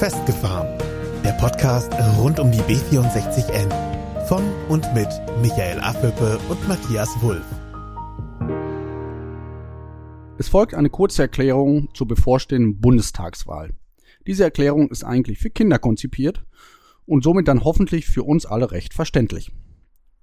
Festgefahren. Der Podcast rund um die B64N. Von und mit Michael Affelpe und Matthias Wulff. Es folgt eine kurze Erklärung zur bevorstehenden Bundestagswahl. Diese Erklärung ist eigentlich für Kinder konzipiert und somit dann hoffentlich für uns alle recht verständlich.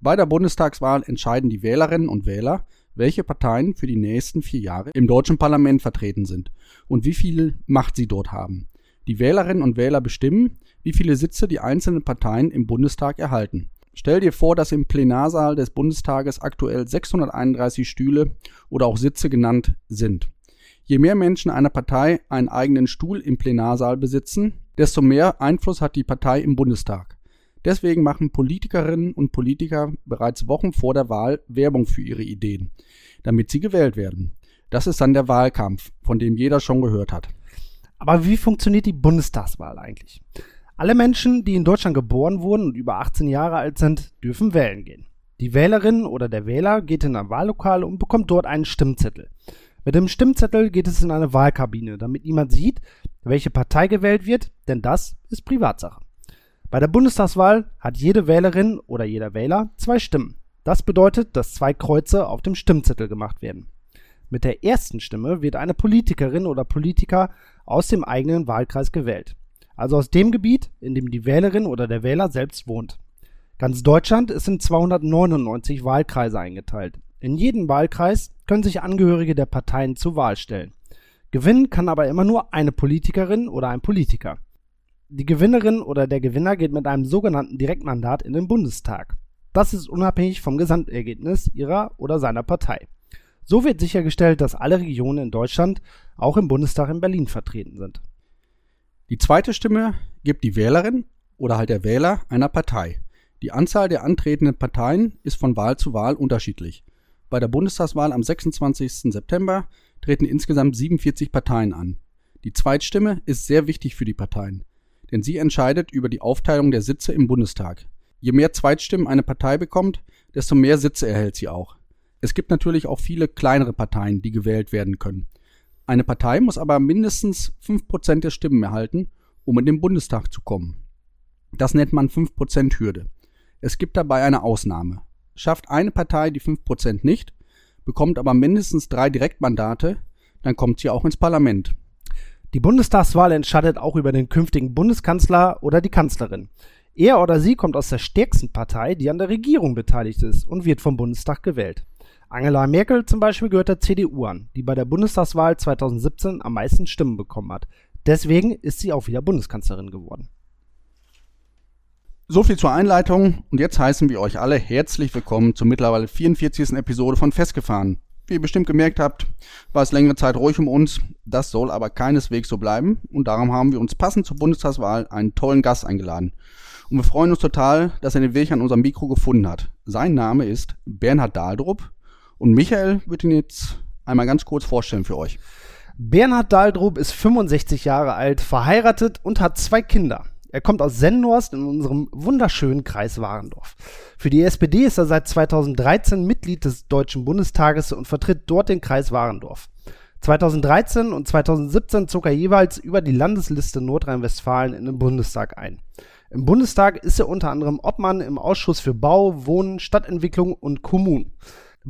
Bei der Bundestagswahl entscheiden die Wählerinnen und Wähler, welche Parteien für die nächsten vier Jahre im deutschen Parlament vertreten sind und wie viel Macht sie dort haben. Die Wählerinnen und Wähler bestimmen, wie viele Sitze die einzelnen Parteien im Bundestag erhalten. Stell dir vor, dass im Plenarsaal des Bundestages aktuell 631 Stühle oder auch Sitze genannt sind. Je mehr Menschen einer Partei einen eigenen Stuhl im Plenarsaal besitzen, desto mehr Einfluss hat die Partei im Bundestag. Deswegen machen Politikerinnen und Politiker bereits Wochen vor der Wahl Werbung für ihre Ideen, damit sie gewählt werden. Das ist dann der Wahlkampf, von dem jeder schon gehört hat. Aber wie funktioniert die Bundestagswahl eigentlich? Alle Menschen, die in Deutschland geboren wurden und über 18 Jahre alt sind, dürfen wählen gehen. Die Wählerin oder der Wähler geht in ein Wahllokal und bekommt dort einen Stimmzettel. Mit dem Stimmzettel geht es in eine Wahlkabine, damit niemand sieht, welche Partei gewählt wird, denn das ist Privatsache. Bei der Bundestagswahl hat jede Wählerin oder jeder Wähler zwei Stimmen. Das bedeutet, dass zwei Kreuze auf dem Stimmzettel gemacht werden. Mit der ersten Stimme wird eine Politikerin oder Politiker aus dem eigenen Wahlkreis gewählt. Also aus dem Gebiet, in dem die Wählerin oder der Wähler selbst wohnt. Ganz Deutschland ist in 299 Wahlkreise eingeteilt. In jedem Wahlkreis können sich Angehörige der Parteien zur Wahl stellen. Gewinnen kann aber immer nur eine Politikerin oder ein Politiker. Die Gewinnerin oder der Gewinner geht mit einem sogenannten Direktmandat in den Bundestag. Das ist unabhängig vom Gesamtergebnis ihrer oder seiner Partei. So wird sichergestellt, dass alle Regionen in Deutschland auch im Bundestag in Berlin vertreten sind. Die zweite Stimme gibt die Wählerin oder halt der Wähler einer Partei. Die Anzahl der antretenden Parteien ist von Wahl zu Wahl unterschiedlich. Bei der Bundestagswahl am 26. September treten insgesamt 47 Parteien an. Die Zweitstimme ist sehr wichtig für die Parteien, denn sie entscheidet über die Aufteilung der Sitze im Bundestag. Je mehr Zweitstimmen eine Partei bekommt, desto mehr Sitze erhält sie auch. Es gibt natürlich auch viele kleinere Parteien, die gewählt werden können. Eine Partei muss aber mindestens 5% der Stimmen erhalten, um in den Bundestag zu kommen. Das nennt man 5%-Hürde. Es gibt dabei eine Ausnahme. Schafft eine Partei die 5% nicht, bekommt aber mindestens drei Direktmandate, dann kommt sie auch ins Parlament. Die Bundestagswahl entscheidet auch über den künftigen Bundeskanzler oder die Kanzlerin. Er oder sie kommt aus der stärksten Partei, die an der Regierung beteiligt ist und wird vom Bundestag gewählt. Angela Merkel zum Beispiel gehört der CDU an, die bei der Bundestagswahl 2017 am meisten Stimmen bekommen hat. Deswegen ist sie auch wieder Bundeskanzlerin geworden. So viel zur Einleitung und jetzt heißen wir euch alle herzlich willkommen zur mittlerweile 44. Episode von Festgefahren. Wie ihr bestimmt gemerkt habt, war es längere Zeit ruhig um uns. Das soll aber keineswegs so bleiben und darum haben wir uns passend zur Bundestagswahl einen tollen Gast eingeladen. Und wir freuen uns total, dass er den Weg an unserem Mikro gefunden hat. Sein Name ist Bernhard Dahldrup und Michael wird ihn jetzt einmal ganz kurz vorstellen für euch. Bernhard Dahldrup ist 65 Jahre alt, verheiratet und hat zwei Kinder. Er kommt aus Sennhorst in unserem wunderschönen Kreis Warendorf. Für die SPD ist er seit 2013 Mitglied des Deutschen Bundestages und vertritt dort den Kreis Warendorf. 2013 und 2017 zog er jeweils über die Landesliste Nordrhein-Westfalen in den Bundestag ein. Im Bundestag ist er unter anderem Obmann im Ausschuss für Bau, Wohnen, Stadtentwicklung und Kommunen.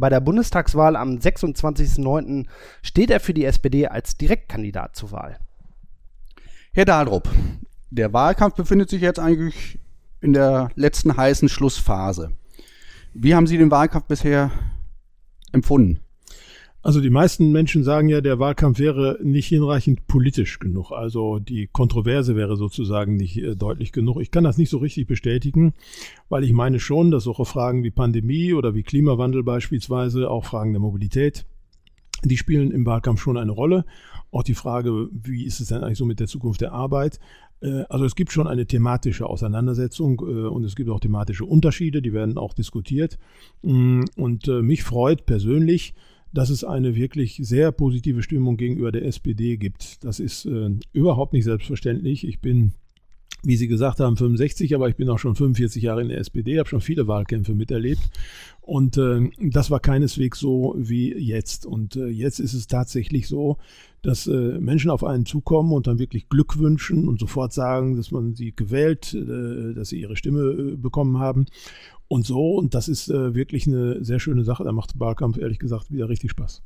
Bei der Bundestagswahl am 26.09. steht er für die SPD als Direktkandidat zur Wahl. Herr Dahldrup, der Wahlkampf befindet sich jetzt eigentlich in der letzten heißen Schlussphase. Wie haben Sie den Wahlkampf bisher empfunden? Also die meisten Menschen sagen ja, der Wahlkampf wäre nicht hinreichend politisch genug. Also die Kontroverse wäre sozusagen nicht äh, deutlich genug. Ich kann das nicht so richtig bestätigen, weil ich meine schon, dass solche Fragen wie Pandemie oder wie Klimawandel beispielsweise, auch Fragen der Mobilität, die spielen im Wahlkampf schon eine Rolle. Auch die Frage, wie ist es denn eigentlich so mit der Zukunft der Arbeit? Äh, also es gibt schon eine thematische Auseinandersetzung äh, und es gibt auch thematische Unterschiede, die werden auch diskutiert. Mm, und mich freut persönlich, dass es eine wirklich sehr positive Stimmung gegenüber der SPD gibt. Das ist äh, überhaupt nicht selbstverständlich. Ich bin wie Sie gesagt haben, 65, aber ich bin auch schon 45 Jahre in der SPD, habe schon viele Wahlkämpfe miterlebt. Und äh, das war keineswegs so wie jetzt. Und äh, jetzt ist es tatsächlich so, dass äh, Menschen auf einen zukommen und dann wirklich Glück wünschen und sofort sagen, dass man sie gewählt, äh, dass sie ihre Stimme äh, bekommen haben. Und so, und das ist äh, wirklich eine sehr schöne Sache. Da macht Wahlkampf ehrlich gesagt wieder richtig Spaß.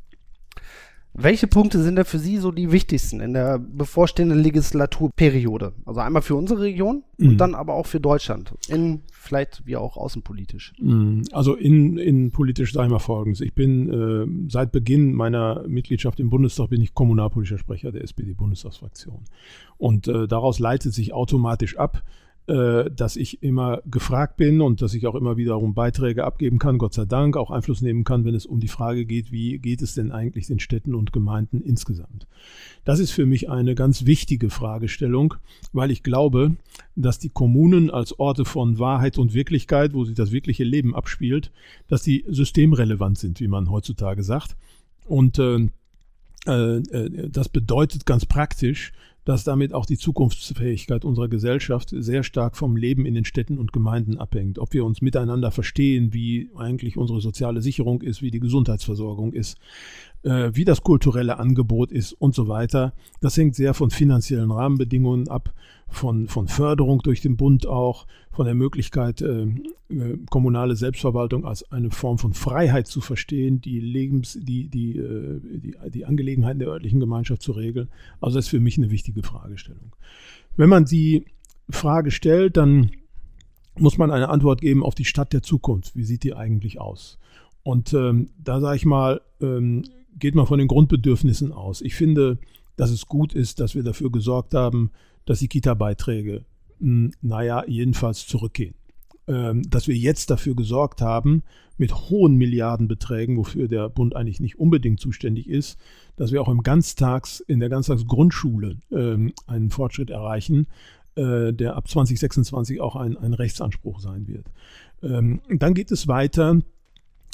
Welche Punkte sind da für Sie so die wichtigsten in der bevorstehenden Legislaturperiode? Also einmal für unsere Region mhm. und dann aber auch für Deutschland, in vielleicht wie auch außenpolitisch. Mhm. Also in, in politisch ich mal folgendes. Ich bin äh, seit Beginn meiner Mitgliedschaft im Bundestag bin ich kommunalpolitischer Sprecher der SPD-Bundestagsfraktion. Und äh, daraus leitet sich automatisch ab, dass ich immer gefragt bin und dass ich auch immer wiederum Beiträge abgeben kann, Gott sei Dank, auch Einfluss nehmen kann, wenn es um die Frage geht, wie geht es denn eigentlich den Städten und Gemeinden insgesamt. Das ist für mich eine ganz wichtige Fragestellung, weil ich glaube, dass die Kommunen als Orte von Wahrheit und Wirklichkeit, wo sich das wirkliche Leben abspielt, dass die systemrelevant sind, wie man heutzutage sagt. Und äh, äh, das bedeutet ganz praktisch, dass damit auch die Zukunftsfähigkeit unserer Gesellschaft sehr stark vom Leben in den Städten und Gemeinden abhängt. Ob wir uns miteinander verstehen, wie eigentlich unsere soziale Sicherung ist, wie die Gesundheitsversorgung ist, äh, wie das kulturelle Angebot ist und so weiter. Das hängt sehr von finanziellen Rahmenbedingungen ab, von, von Förderung durch den Bund auch, von der Möglichkeit, äh, äh, kommunale Selbstverwaltung als eine Form von Freiheit zu verstehen, die Lebens, die, die, äh, die, die Angelegenheiten der örtlichen Gemeinschaft zu regeln. Also das ist für mich eine wichtige Fragestellung. Wenn man die Frage stellt, dann muss man eine Antwort geben auf die Stadt der Zukunft. Wie sieht die eigentlich aus? Und ähm, da sage ich mal, ähm, geht man von den Grundbedürfnissen aus. Ich finde, dass es gut ist, dass wir dafür gesorgt haben, dass die Kita-Beiträge, hm, naja, jedenfalls zurückgehen. Ähm, dass wir jetzt dafür gesorgt haben, mit hohen Milliardenbeträgen, wofür der Bund eigentlich nicht unbedingt zuständig ist, dass wir auch im Ganztags, in der Ganztagsgrundschule ähm, einen Fortschritt erreichen, äh, der ab 2026 auch ein, ein Rechtsanspruch sein wird. Ähm, dann geht es weiter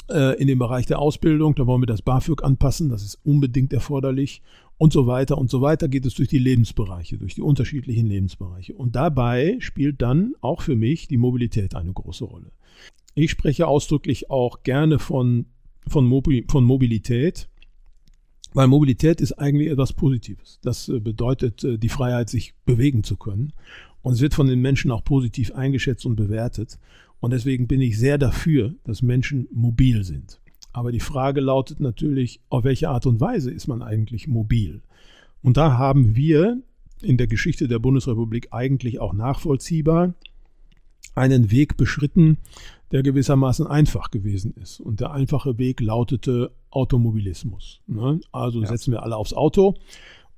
äh, in dem Bereich der Ausbildung, da wollen wir das BAföG anpassen, das ist unbedingt erforderlich und so weiter und so weiter geht es durch die Lebensbereiche, durch die unterschiedlichen Lebensbereiche. Und dabei spielt dann auch für mich die Mobilität eine große Rolle. Ich spreche ausdrücklich auch gerne von, von, Mobi von Mobilität, weil Mobilität ist eigentlich etwas Positives. Das äh, bedeutet äh, die Freiheit, sich bewegen zu können. Und es wird von den Menschen auch positiv eingeschätzt und bewertet. Und deswegen bin ich sehr dafür, dass Menschen mobil sind. Aber die Frage lautet natürlich, auf welche Art und Weise ist man eigentlich mobil? Und da haben wir in der Geschichte der Bundesrepublik eigentlich auch nachvollziehbar einen Weg beschritten, der gewissermaßen einfach gewesen ist. Und der einfache Weg lautete Automobilismus. Ne? Also setzen wir alle aufs Auto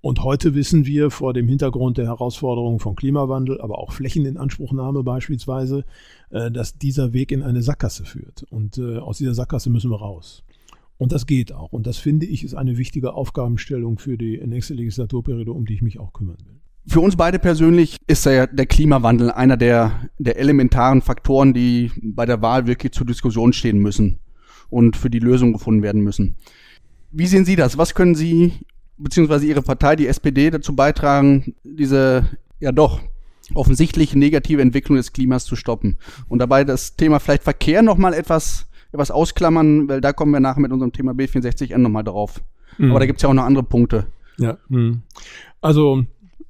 und heute wissen wir vor dem Hintergrund der Herausforderungen von Klimawandel, aber auch Flächeninanspruchnahme beispielsweise, äh, dass dieser Weg in eine Sackgasse führt. Und äh, aus dieser Sackgasse müssen wir raus. Und das geht auch. Und das finde ich ist eine wichtige Aufgabenstellung für die nächste Legislaturperiode, um die ich mich auch kümmern will. Für uns beide persönlich ist ja der Klimawandel einer der, der elementaren Faktoren, die bei der Wahl wirklich zur Diskussion stehen müssen und für die Lösung gefunden werden müssen. Wie sehen Sie das? Was können Sie beziehungsweise ihre Partei, die SPD, dazu beitragen, diese ja doch offensichtlich negative Entwicklung des Klimas zu stoppen. Und dabei das Thema vielleicht Verkehr nochmal etwas, etwas ausklammern, weil da kommen wir nachher mit unserem Thema B64N nochmal drauf. Mhm. Aber da gibt's ja auch noch andere Punkte. Ja, mhm. also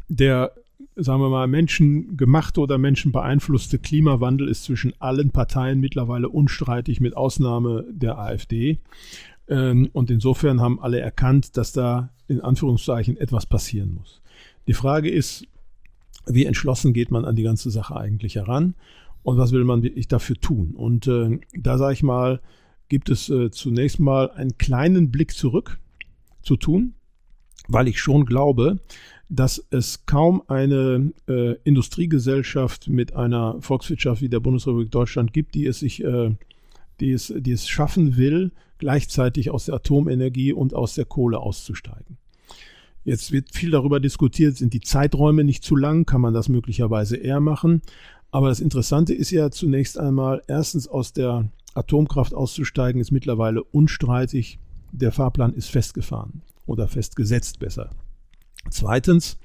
der, sagen wir mal, menschengemachte oder menschenbeeinflusste Klimawandel ist zwischen allen Parteien mittlerweile unstreitig, mit Ausnahme der AfD. Ähm, und insofern haben alle erkannt, dass da in Anführungszeichen etwas passieren muss. Die Frage ist, wie entschlossen geht man an die ganze Sache eigentlich heran und was will man wirklich dafür tun? Und äh, da sage ich mal, gibt es äh, zunächst mal einen kleinen Blick zurück zu tun, weil ich schon glaube, dass es kaum eine äh, Industriegesellschaft mit einer Volkswirtschaft wie der Bundesrepublik Deutschland gibt, die es sich, äh, die es, die es schaffen will, gleichzeitig aus der Atomenergie und aus der Kohle auszusteigen. Jetzt wird viel darüber diskutiert, sind die Zeiträume nicht zu lang, kann man das möglicherweise eher machen. Aber das Interessante ist ja zunächst einmal, erstens aus der Atomkraft auszusteigen, ist mittlerweile unstreitig. Der Fahrplan ist festgefahren oder festgesetzt besser. Zweitens,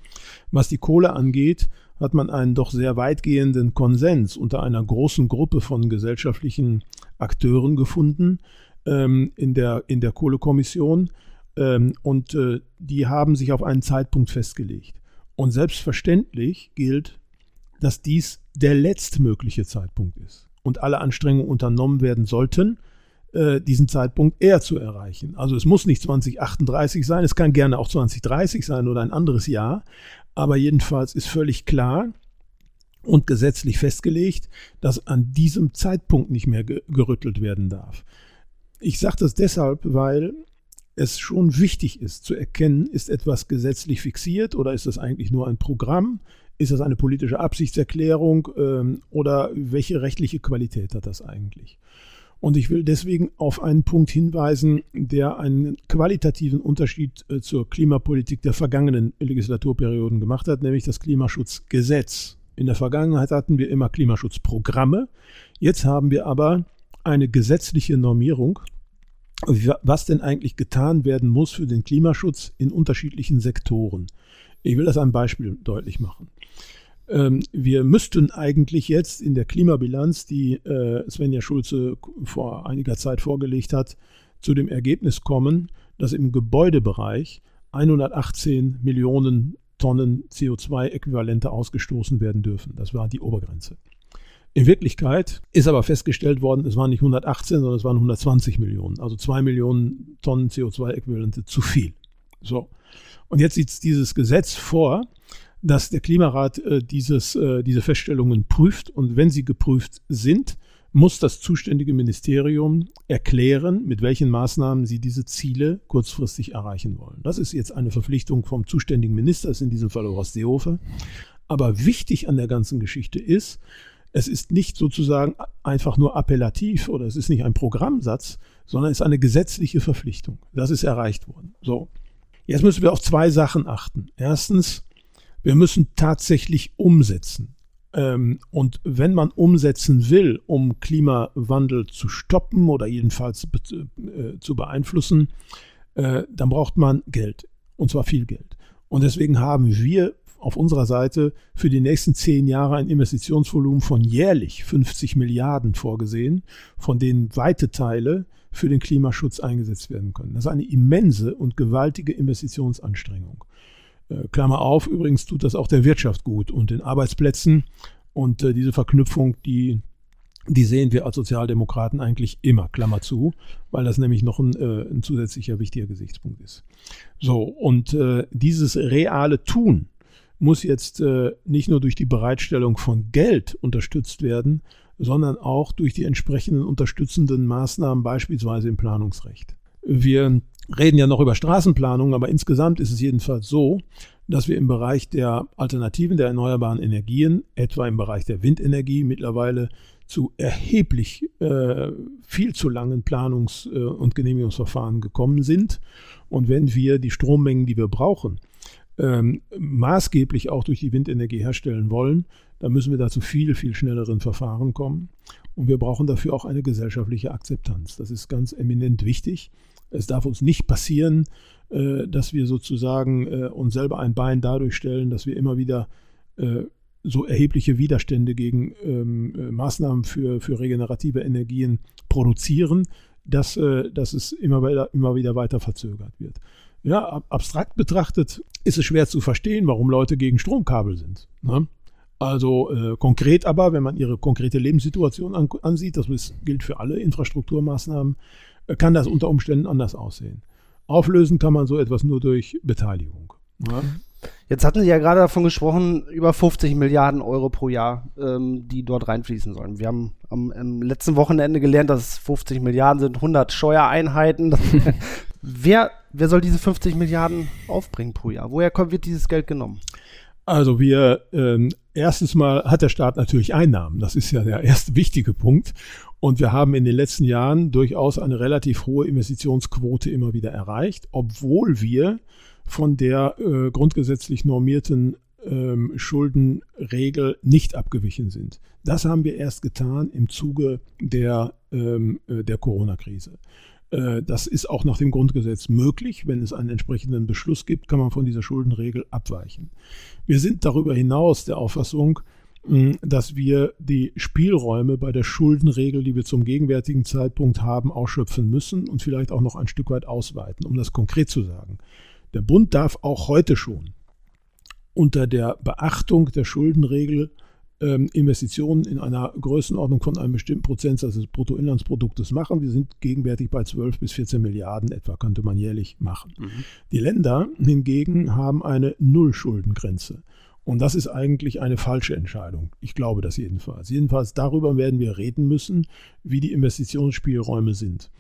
was die Kohle angeht, hat man einen doch sehr weitgehenden Konsens unter einer großen Gruppe von gesellschaftlichen Akteuren gefunden ähm, in, der, in der Kohlekommission. Ähm, und äh, die haben sich auf einen Zeitpunkt festgelegt. Und selbstverständlich gilt, dass dies der letztmögliche Zeitpunkt ist und alle Anstrengungen unternommen werden sollten, äh, diesen Zeitpunkt eher zu erreichen. Also es muss nicht 2038 sein, es kann gerne auch 2030 sein oder ein anderes Jahr, aber jedenfalls ist völlig klar und gesetzlich festgelegt, dass an diesem Zeitpunkt nicht mehr gerüttelt werden darf. Ich sage das deshalb, weil es schon wichtig ist zu erkennen, ist etwas gesetzlich fixiert oder ist das eigentlich nur ein Programm? Ist das eine politische Absichtserklärung ähm, oder welche rechtliche Qualität hat das eigentlich? Und ich will deswegen auf einen Punkt hinweisen, der einen qualitativen Unterschied äh, zur Klimapolitik der vergangenen Legislaturperioden gemacht hat, nämlich das Klimaschutzgesetz. In der Vergangenheit hatten wir immer Klimaschutzprogramme. Jetzt haben wir aber eine gesetzliche Normierung, was denn eigentlich getan werden muss für den Klimaschutz in unterschiedlichen Sektoren. Ich will das am Beispiel deutlich machen. Ähm, wir müssten eigentlich jetzt in der Klimabilanz, die äh, Svenja Schulze vor einiger Zeit vorgelegt hat, zu dem Ergebnis kommen, dass im Gebäudebereich 118 Millionen Tonnen CO2-Äquivalente ausgestoßen werden dürfen. Das war die Obergrenze. In Wirklichkeit ist aber festgestellt worden, es waren nicht 118, sondern es waren 120 Millionen. Also zwei Millionen Tonnen CO2-Äquivalente zu viel. So. Und jetzt sieht dieses Gesetz vor, dass der Klimarat äh, dieses, äh, diese Feststellungen prüft und wenn sie geprüft sind, muss das zuständige Ministerium erklären, mit welchen Maßnahmen sie diese Ziele kurzfristig erreichen wollen. Das ist jetzt eine Verpflichtung vom zuständigen Minister, ist in diesem Fall Horst Seehofer. Aber wichtig an der ganzen Geschichte ist, es ist nicht sozusagen einfach nur appellativ oder es ist nicht ein Programmsatz, sondern es ist eine gesetzliche Verpflichtung. Das ist erreicht worden. So. Jetzt müssen wir auf zwei Sachen achten. Erstens, wir müssen tatsächlich umsetzen. Ähm, und wenn man umsetzen will, um Klimawandel zu stoppen oder jedenfalls äh, zu beeinflussen, äh, dann braucht man Geld. Und zwar viel Geld. Und deswegen haben wir auf unserer Seite für die nächsten zehn Jahre ein Investitionsvolumen von jährlich 50 Milliarden vorgesehen, von denen weite Teile für den Klimaschutz eingesetzt werden können. Das ist eine immense und gewaltige Investitionsanstrengung. Äh, Klammer auf, übrigens tut das auch der Wirtschaft gut und den Arbeitsplätzen. Und äh, diese Verknüpfung, die, die sehen wir als Sozialdemokraten eigentlich immer, Klammer zu, weil das nämlich noch ein, äh, ein zusätzlicher wichtiger Gesichtspunkt ist. So, und dieses reale Tun muss jetzt äh, nicht nur durch die Bereitstellung von Geld unterstützt werden, sondern auch durch die entsprechenden unterstützenden Maßnahmen, beispielsweise im Planungsrecht. Wir reden ja noch über Straßenplanung, aber insgesamt ist es jedenfalls so, dass wir im Bereich der Alternativen der erneuerbaren Energien, etwa im Bereich der Windenergie, mittlerweile zu erheblich äh, viel zu langen Planungs- äh, und Genehmigungsverfahren gekommen sind. Und wenn wir die Strommengen, die wir brauchen, ähm, maßgeblich auch durch die Windenergie herstellen wollen, dann müssen wir dazu viel, viel schnelleren Verfahren kommen. Und wir brauchen dafür auch eine gesellschaftliche Akzeptanz. Das ist ganz eminent wichtig. Es darf uns nicht passieren, äh, dass wir sozusagen äh, uns selber ein Bein dadurch stellen, dass wir immer wieder äh, so erhebliche Widerstände gegen ähm, äh, Maßnahmen für, für regenerative Energien produzieren, dass, äh, dass es immer wieder, immer wieder weiter verzögert wird. Ja, ab, abstrakt betrachtet ist es schwer zu verstehen, warum Leute gegen Stromkabel sind. Ne? Also äh, konkret aber, wenn man ihre konkrete Lebenssituation an, ansieht, das gilt für alle Infrastrukturmaßnahmen, kann das unter Umständen anders aussehen. Auflösen kann man so etwas nur durch Beteiligung. Ja. Jetzt hatten Sie ja gerade davon gesprochen, über 50 Milliarden Euro pro Jahr, ähm, die dort reinfließen sollen. Wir haben am, am, letzten Wochenende gelernt, dass es 50 Milliarden sind, 100 Steuereinheiten. wer, wer soll diese 50 Milliarden aufbringen pro Jahr? Woher kommt, wird dieses Geld genommen? Also wir, ähm, erstens mal hat der Staat natürlich Einnahmen. Das ist ja der erste wichtige Punkt. Und wir haben in den letzten Jahren durchaus eine relativ hohe Investitionsquote immer wieder erreicht, obwohl wir von der äh, grundgesetzlich normierten ähm, Schuldenregel nicht abgewichen sind. Das haben wir erst getan im Zuge der, ähm, äh, der Corona-Krise. Äh, das ist auch nach dem Grundgesetz möglich. Wenn es einen entsprechenden Beschluss gibt, kann man von dieser Schuldenregel abweichen. Wir sind darüber hinaus der Auffassung, dass wir die Spielräume bei der Schuldenregel, die wir zum gegenwärtigen Zeitpunkt haben, ausschöpfen müssen und vielleicht auch noch ein Stück weit ausweiten, um das konkret zu sagen. Der Bund darf auch heute schon unter der Beachtung der Schuldenregel Investitionen in einer Größenordnung von einem bestimmten Prozentsatz des Bruttoinlandsproduktes machen. Wir sind gegenwärtig bei 12 bis 14 Milliarden etwa, könnte man jährlich machen. Mhm. Die Länder hingegen haben eine Nullschuldengrenze. Und das ist eigentlich eine falsche Entscheidung. Ich glaube das jedenfalls. Jedenfalls darüber werden wir reden müssen, wie die Investitionsspielräume sind.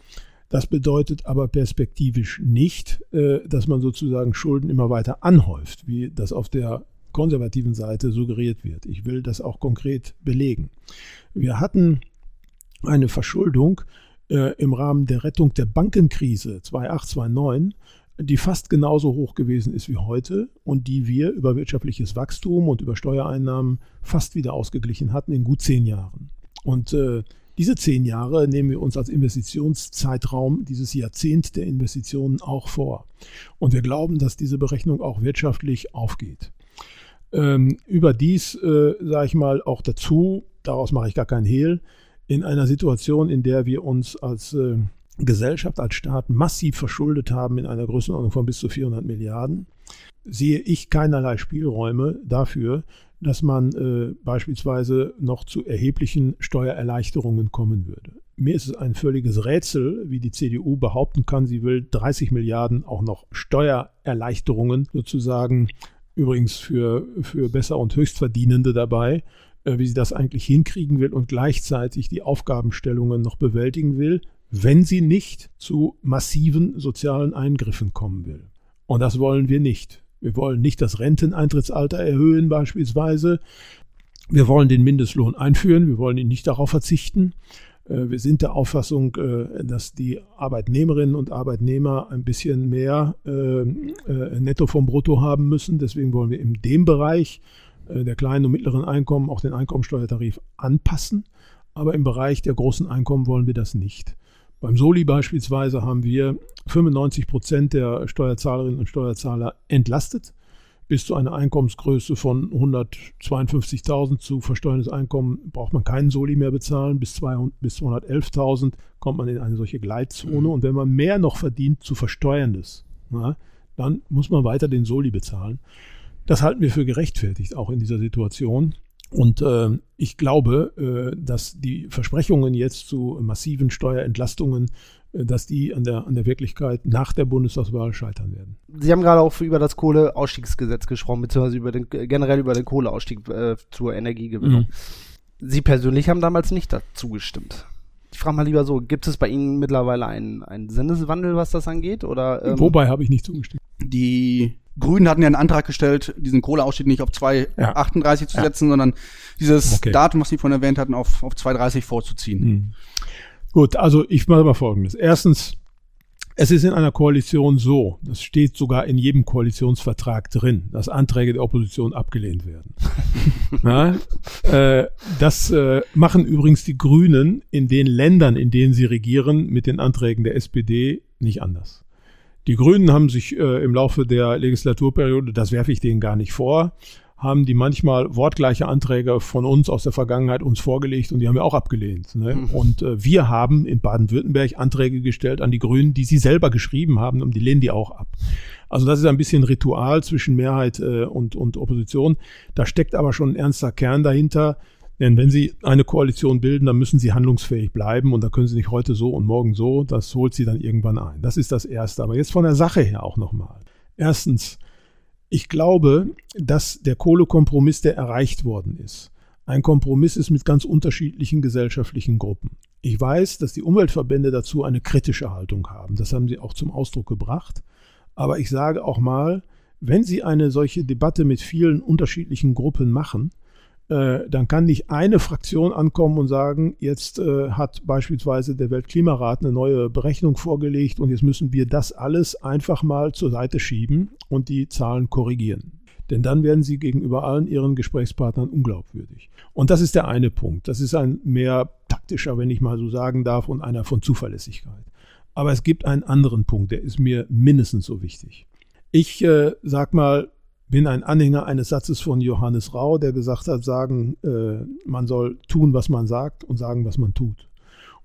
Das bedeutet aber perspektivisch nicht, äh, dass man sozusagen Schulden immer weiter anhäuft, wie das auf der konservativen Seite suggeriert wird. Ich will das auch konkret belegen. Wir hatten eine Verschuldung äh, im Rahmen der Rettung der Bankenkrise 2008-2009 die fast genauso hoch gewesen ist wie heute und die wir über wirtschaftliches Wachstum und über Steuereinnahmen fast wieder ausgeglichen hatten in gut zehn Jahren. Und äh, diese zehn Jahre nehmen wir uns als Investitionszeitraum, dieses Jahrzehnt der Investitionen auch vor. Und wir glauben, dass diese Berechnung auch wirtschaftlich aufgeht. Ähm, überdies, äh, sage ich mal, auch dazu, daraus mache ich gar keinen Hehl, in einer Situation, in der wir uns als äh, Gesellschaft, als Staat massiv verschuldet haben in einer Größenordnung von bis zu 400 Milliarden, sehe ich keinerlei Spielräume dafür, dass man äh, beispielsweise noch zu erheblichen Steuererleichterungen kommen würde. Mir ist es ein völliges Rätsel, wie die CDU behaupten kann, sie will 30 Milliarden auch noch Steuererleichterungen sozusagen, übrigens für, für Besser- und Höchstverdienende dabei, äh, wie sie das eigentlich hinkriegen will und gleichzeitig die Aufgabenstellungen noch bewältigen will, wenn sie nicht zu massiven sozialen Eingriffen kommen will. Und das wollen wir nicht. Wir wollen nicht das Renteneintrittsalter erhöhen beispielsweise. Wir wollen den Mindestlohn einführen. Wir wollen ihn nicht darauf verzichten. Äh, wir sind der Auffassung, äh, dass die Arbeitnehmerinnen und Arbeitnehmer ein bisschen mehr äh, netto vom Brutto haben müssen. Deswegen wollen wir in dem Bereich der kleinen und mittleren Einkommen auch den Einkommensteuertarif anpassen. Aber im Bereich der großen Einkommen wollen wir das nicht. Beim Soli beispielsweise haben wir 95 Prozent der Steuerzahlerinnen und Steuerzahler entlastet. Bis zu einer Einkommensgröße von 152.000 zu versteuerndes Einkommen braucht man keinen Soli mehr bezahlen. Bis, 211.000 kommt man in eine solche Gleitzone. Mhm. Und wenn man mehr noch verdient zu versteuerndes, na, dann muss man weiter den Soli bezahlen. Das halten wir für gerechtfertigt, auch in dieser Situation. Und äh, ich glaube, äh, dass die Versprechungen jetzt zu massiven Steuerentlastungen, äh, dass die an der, an der Wirklichkeit nach der Bundestagswahl scheitern werden. Sie haben gerade auch über das Kohleausstiegsgesetz gesprochen, beziehungsweise über den, generell über den Kohleausstieg äh, zur Energiegewinnung. Mhm. Sie persönlich haben damals nicht dazu gestimmt. Ich frage mal lieber so, gibt es bei Ihnen mittlerweile einen, einen Sinneswandel, was das angeht? Oder, ähm, Wobei habe ich nicht zugestimmt. Die Grünen hatten ja einen Antrag gestellt, diesen Kohleausstieg nicht auf 2,38 ja. zu setzen, ja. sondern dieses okay. Datum, was Sie vorhin erwähnt hatten, auf, auf 2,30 vorzuziehen. Hm. Gut, also ich mache mal Folgendes. Erstens, es ist in einer Koalition so, das steht sogar in jedem Koalitionsvertrag drin, dass Anträge der Opposition abgelehnt werden. Na, äh, das äh, machen übrigens die Grünen in den Ländern, in denen sie regieren, mit den Anträgen der SPD nicht anders. Die Grünen haben sich äh, im Laufe der Legislaturperiode, das werfe ich denen gar nicht vor, haben die manchmal wortgleiche Anträge von uns aus der Vergangenheit uns vorgelegt und die haben wir auch abgelehnt. Ne? Mhm. Und äh, wir haben in Baden-Württemberg Anträge gestellt an die Grünen, die sie selber geschrieben haben und die lehnen die auch ab. Also das ist ein bisschen Ritual zwischen Mehrheit äh, und, und Opposition. Da steckt aber schon ein ernster Kern dahinter. Denn wenn Sie eine Koalition bilden, dann müssen Sie handlungsfähig bleiben und da können Sie nicht heute so und morgen so. Das holt Sie dann irgendwann ein. Das ist das Erste. Aber jetzt von der Sache her auch nochmal. Erstens, ich glaube, dass der Kohlekompromiss, der erreicht worden ist, ein Kompromiss ist mit ganz unterschiedlichen gesellschaftlichen Gruppen. Ich weiß, dass die Umweltverbände dazu eine kritische Haltung haben. Das haben sie auch zum Ausdruck gebracht. Aber ich sage auch mal, wenn Sie eine solche Debatte mit vielen unterschiedlichen Gruppen machen, äh, dann kann nicht eine Fraktion ankommen und sagen, jetzt äh, hat beispielsweise der Weltklimarat eine neue Berechnung vorgelegt und jetzt müssen wir das alles einfach mal zur Seite schieben und die Zahlen korrigieren. Denn dann werden sie gegenüber allen ihren Gesprächspartnern unglaubwürdig. Und das ist der eine Punkt. Das ist ein mehr taktischer, wenn ich mal so sagen darf, und einer von Zuverlässigkeit. Aber es gibt einen anderen Punkt, der ist mir mindestens so wichtig. Ich äh, sag mal, bin ein Anhänger eines Satzes von Johannes Rau, der gesagt hat, sagen, äh, man soll tun, was man sagt und sagen, was man tut.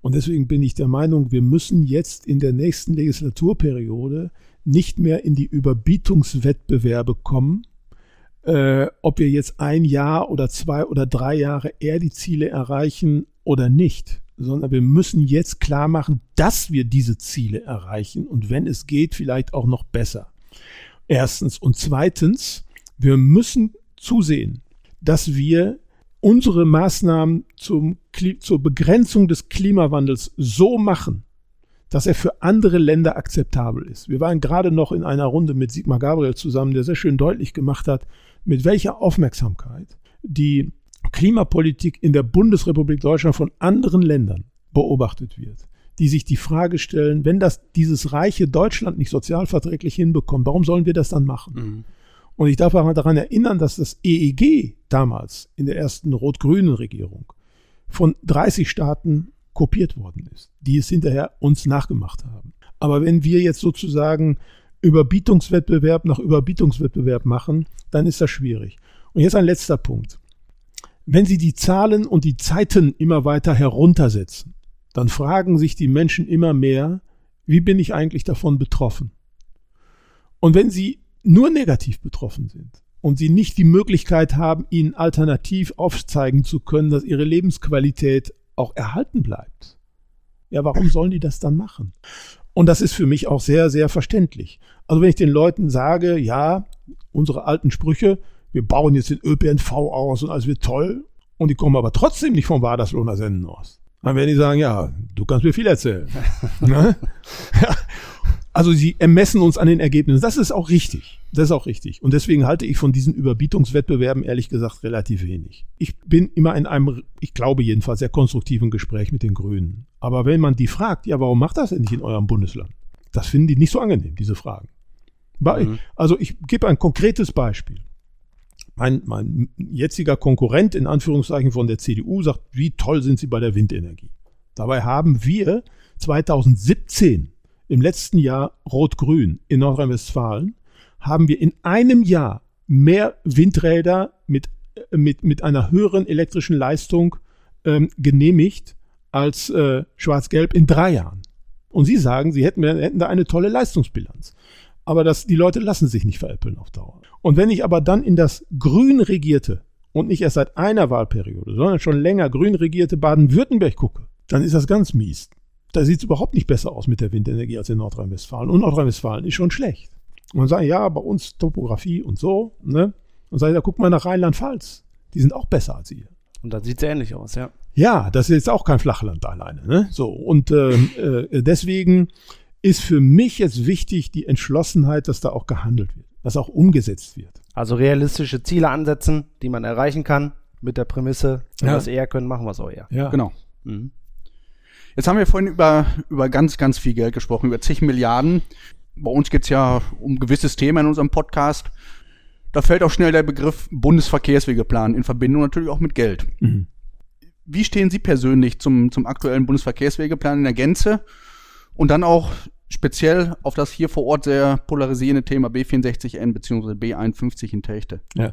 Und deswegen bin ich der Meinung, wir müssen jetzt in der nächsten Legislaturperiode nicht mehr in die Überbietungswettbewerbe kommen, äh, ob wir jetzt ein Jahr oder zwei oder drei Jahre eher die Ziele erreichen oder nicht, sondern wir müssen jetzt klar machen, dass wir diese Ziele erreichen und wenn es geht, vielleicht auch noch besser. Erstens. Und zweitens, wir müssen zusehen, dass wir unsere Maßnahmen zum, zur Begrenzung des Klimawandels so machen, dass er für andere Länder akzeptabel ist. Wir waren gerade noch in einer Runde mit Sigmar Gabriel zusammen, der sehr schön deutlich gemacht hat, mit welcher Aufmerksamkeit die Klimapolitik in der Bundesrepublik Deutschland von anderen Ländern beobachtet wird die sich die Frage stellen, wenn das dieses reiche Deutschland nicht sozialverträglich hinbekommt, warum sollen wir das dann machen? Mhm. Und ich darf auch daran erinnern, dass das EEG damals in der ersten rot-grünen Regierung von 30 Staaten kopiert worden ist, die es hinterher uns nachgemacht haben. Aber wenn wir jetzt sozusagen Überbietungswettbewerb nach Überbietungswettbewerb machen, dann ist das schwierig. Und jetzt ein letzter Punkt. Wenn Sie die Zahlen und die Zeiten immer weiter heruntersetzen, dann fragen sich die Menschen immer mehr, wie bin ich eigentlich davon betroffen? Und wenn sie nur negativ betroffen sind und sie nicht die Möglichkeit haben, ihnen alternativ aufzeigen zu können, dass ihre Lebensqualität auch erhalten bleibt, ja, warum sollen die das dann machen? Und das ist für mich auch sehr, sehr verständlich. Also wenn ich den Leuten sage, ja, unsere alten Sprüche, wir bauen jetzt den ÖPNV aus und alles wird toll, und die kommen aber trotzdem nicht vom Waderslohner Senden aus dann werden die sagen, ja, du kannst mir viel erzählen. ne? Also sie ermessen uns an den Ergebnissen. Das ist auch richtig. Das ist auch richtig. Und deswegen halte ich von diesen Überbietungswettbewerben ehrlich gesagt relativ wenig. Ich bin immer in einem, ich glaube jedenfalls, sehr konstruktiven Gespräch mit den Grünen. Aber wenn man die fragt, ja, warum macht das denn nicht in eurem Bundesland? Das finden die nicht so angenehm, diese Fragen. Mhm. Also ich gebe ein konkretes Beispiel mein, mein jetziger Konkurrent in Anführungszeichen von der CDU sagt, wie toll sind sie bei der Windenergie. Dabei haben wir 2017 im letzten Jahr Rot-Grün in Nordrhein-Westfalen haben wir in einem Jahr mehr Windräder mit, mit, mit einer höheren elektrischen Leistung ähm, genehmigt als äh, Schwarz-Gelb in drei Jahren. Und Sie sagen, Sie hätten, hätten da eine tolle Leistungsbilanz. Aber das, die Leute lassen sich nicht veräppeln auf Dauer. Und wenn ich aber dann in das grün regierte und nicht erst seit einer Wahlperiode, sondern schon länger grün regierte Baden-Württemberg gucke, dann ist das ganz mies. Da sieht es überhaupt nicht besser aus mit der Windenergie als in Nordrhein-Westfalen. Und Nordrhein-Westfalen ist schon schlecht. Und man sagt, ja, bei uns Topografie und so, ne? Und sage ich, da guck mal nach Rheinland-Pfalz. Die sind auch besser als ihr. Und da sieht es ähnlich aus, ja. Ja, das ist jetzt auch kein Flachland alleine. Ne? So, und äh, äh, deswegen ist für mich jetzt wichtig die Entschlossenheit, dass da auch gehandelt wird, dass auch umgesetzt wird. Also realistische Ziele ansetzen, die man erreichen kann, mit der Prämisse, wenn ja. wir es eher können, machen wir es auch eher. Ja. Genau. Mhm. Jetzt haben wir vorhin über, über ganz, ganz viel Geld gesprochen, über zig Milliarden. Bei uns geht es ja um ein gewisses Thema in unserem Podcast. Da fällt auch schnell der Begriff Bundesverkehrswegeplan in Verbindung natürlich auch mit Geld. Mhm. Wie stehen Sie persönlich zum, zum aktuellen Bundesverkehrswegeplan in der Gänze? Und dann auch speziell auf das hier vor Ort sehr polarisierende Thema B64N bzw. B51 in Techte. Ja.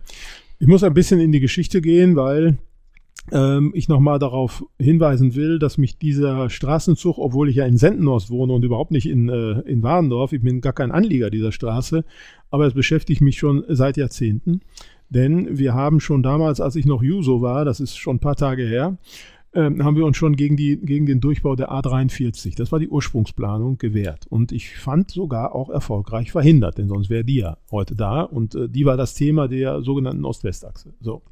Ich muss ein bisschen in die Geschichte gehen, weil ähm, ich nochmal darauf hinweisen will, dass mich dieser Straßenzug, obwohl ich ja in Sendenhorst wohne und überhaupt nicht in, äh, in Warendorf, ich bin gar kein Anlieger dieser Straße, aber es beschäftigt mich schon seit Jahrzehnten. Denn wir haben schon damals, als ich noch Juso war, das ist schon ein paar Tage her, ähm, haben wir uns schon gegen, die, gegen den Durchbau der A43, das war die Ursprungsplanung, gewehrt. Und ich fand sogar auch erfolgreich verhindert, denn sonst wäre die ja heute da. Und äh, die war das Thema der sogenannten Ost-West-Achse. So.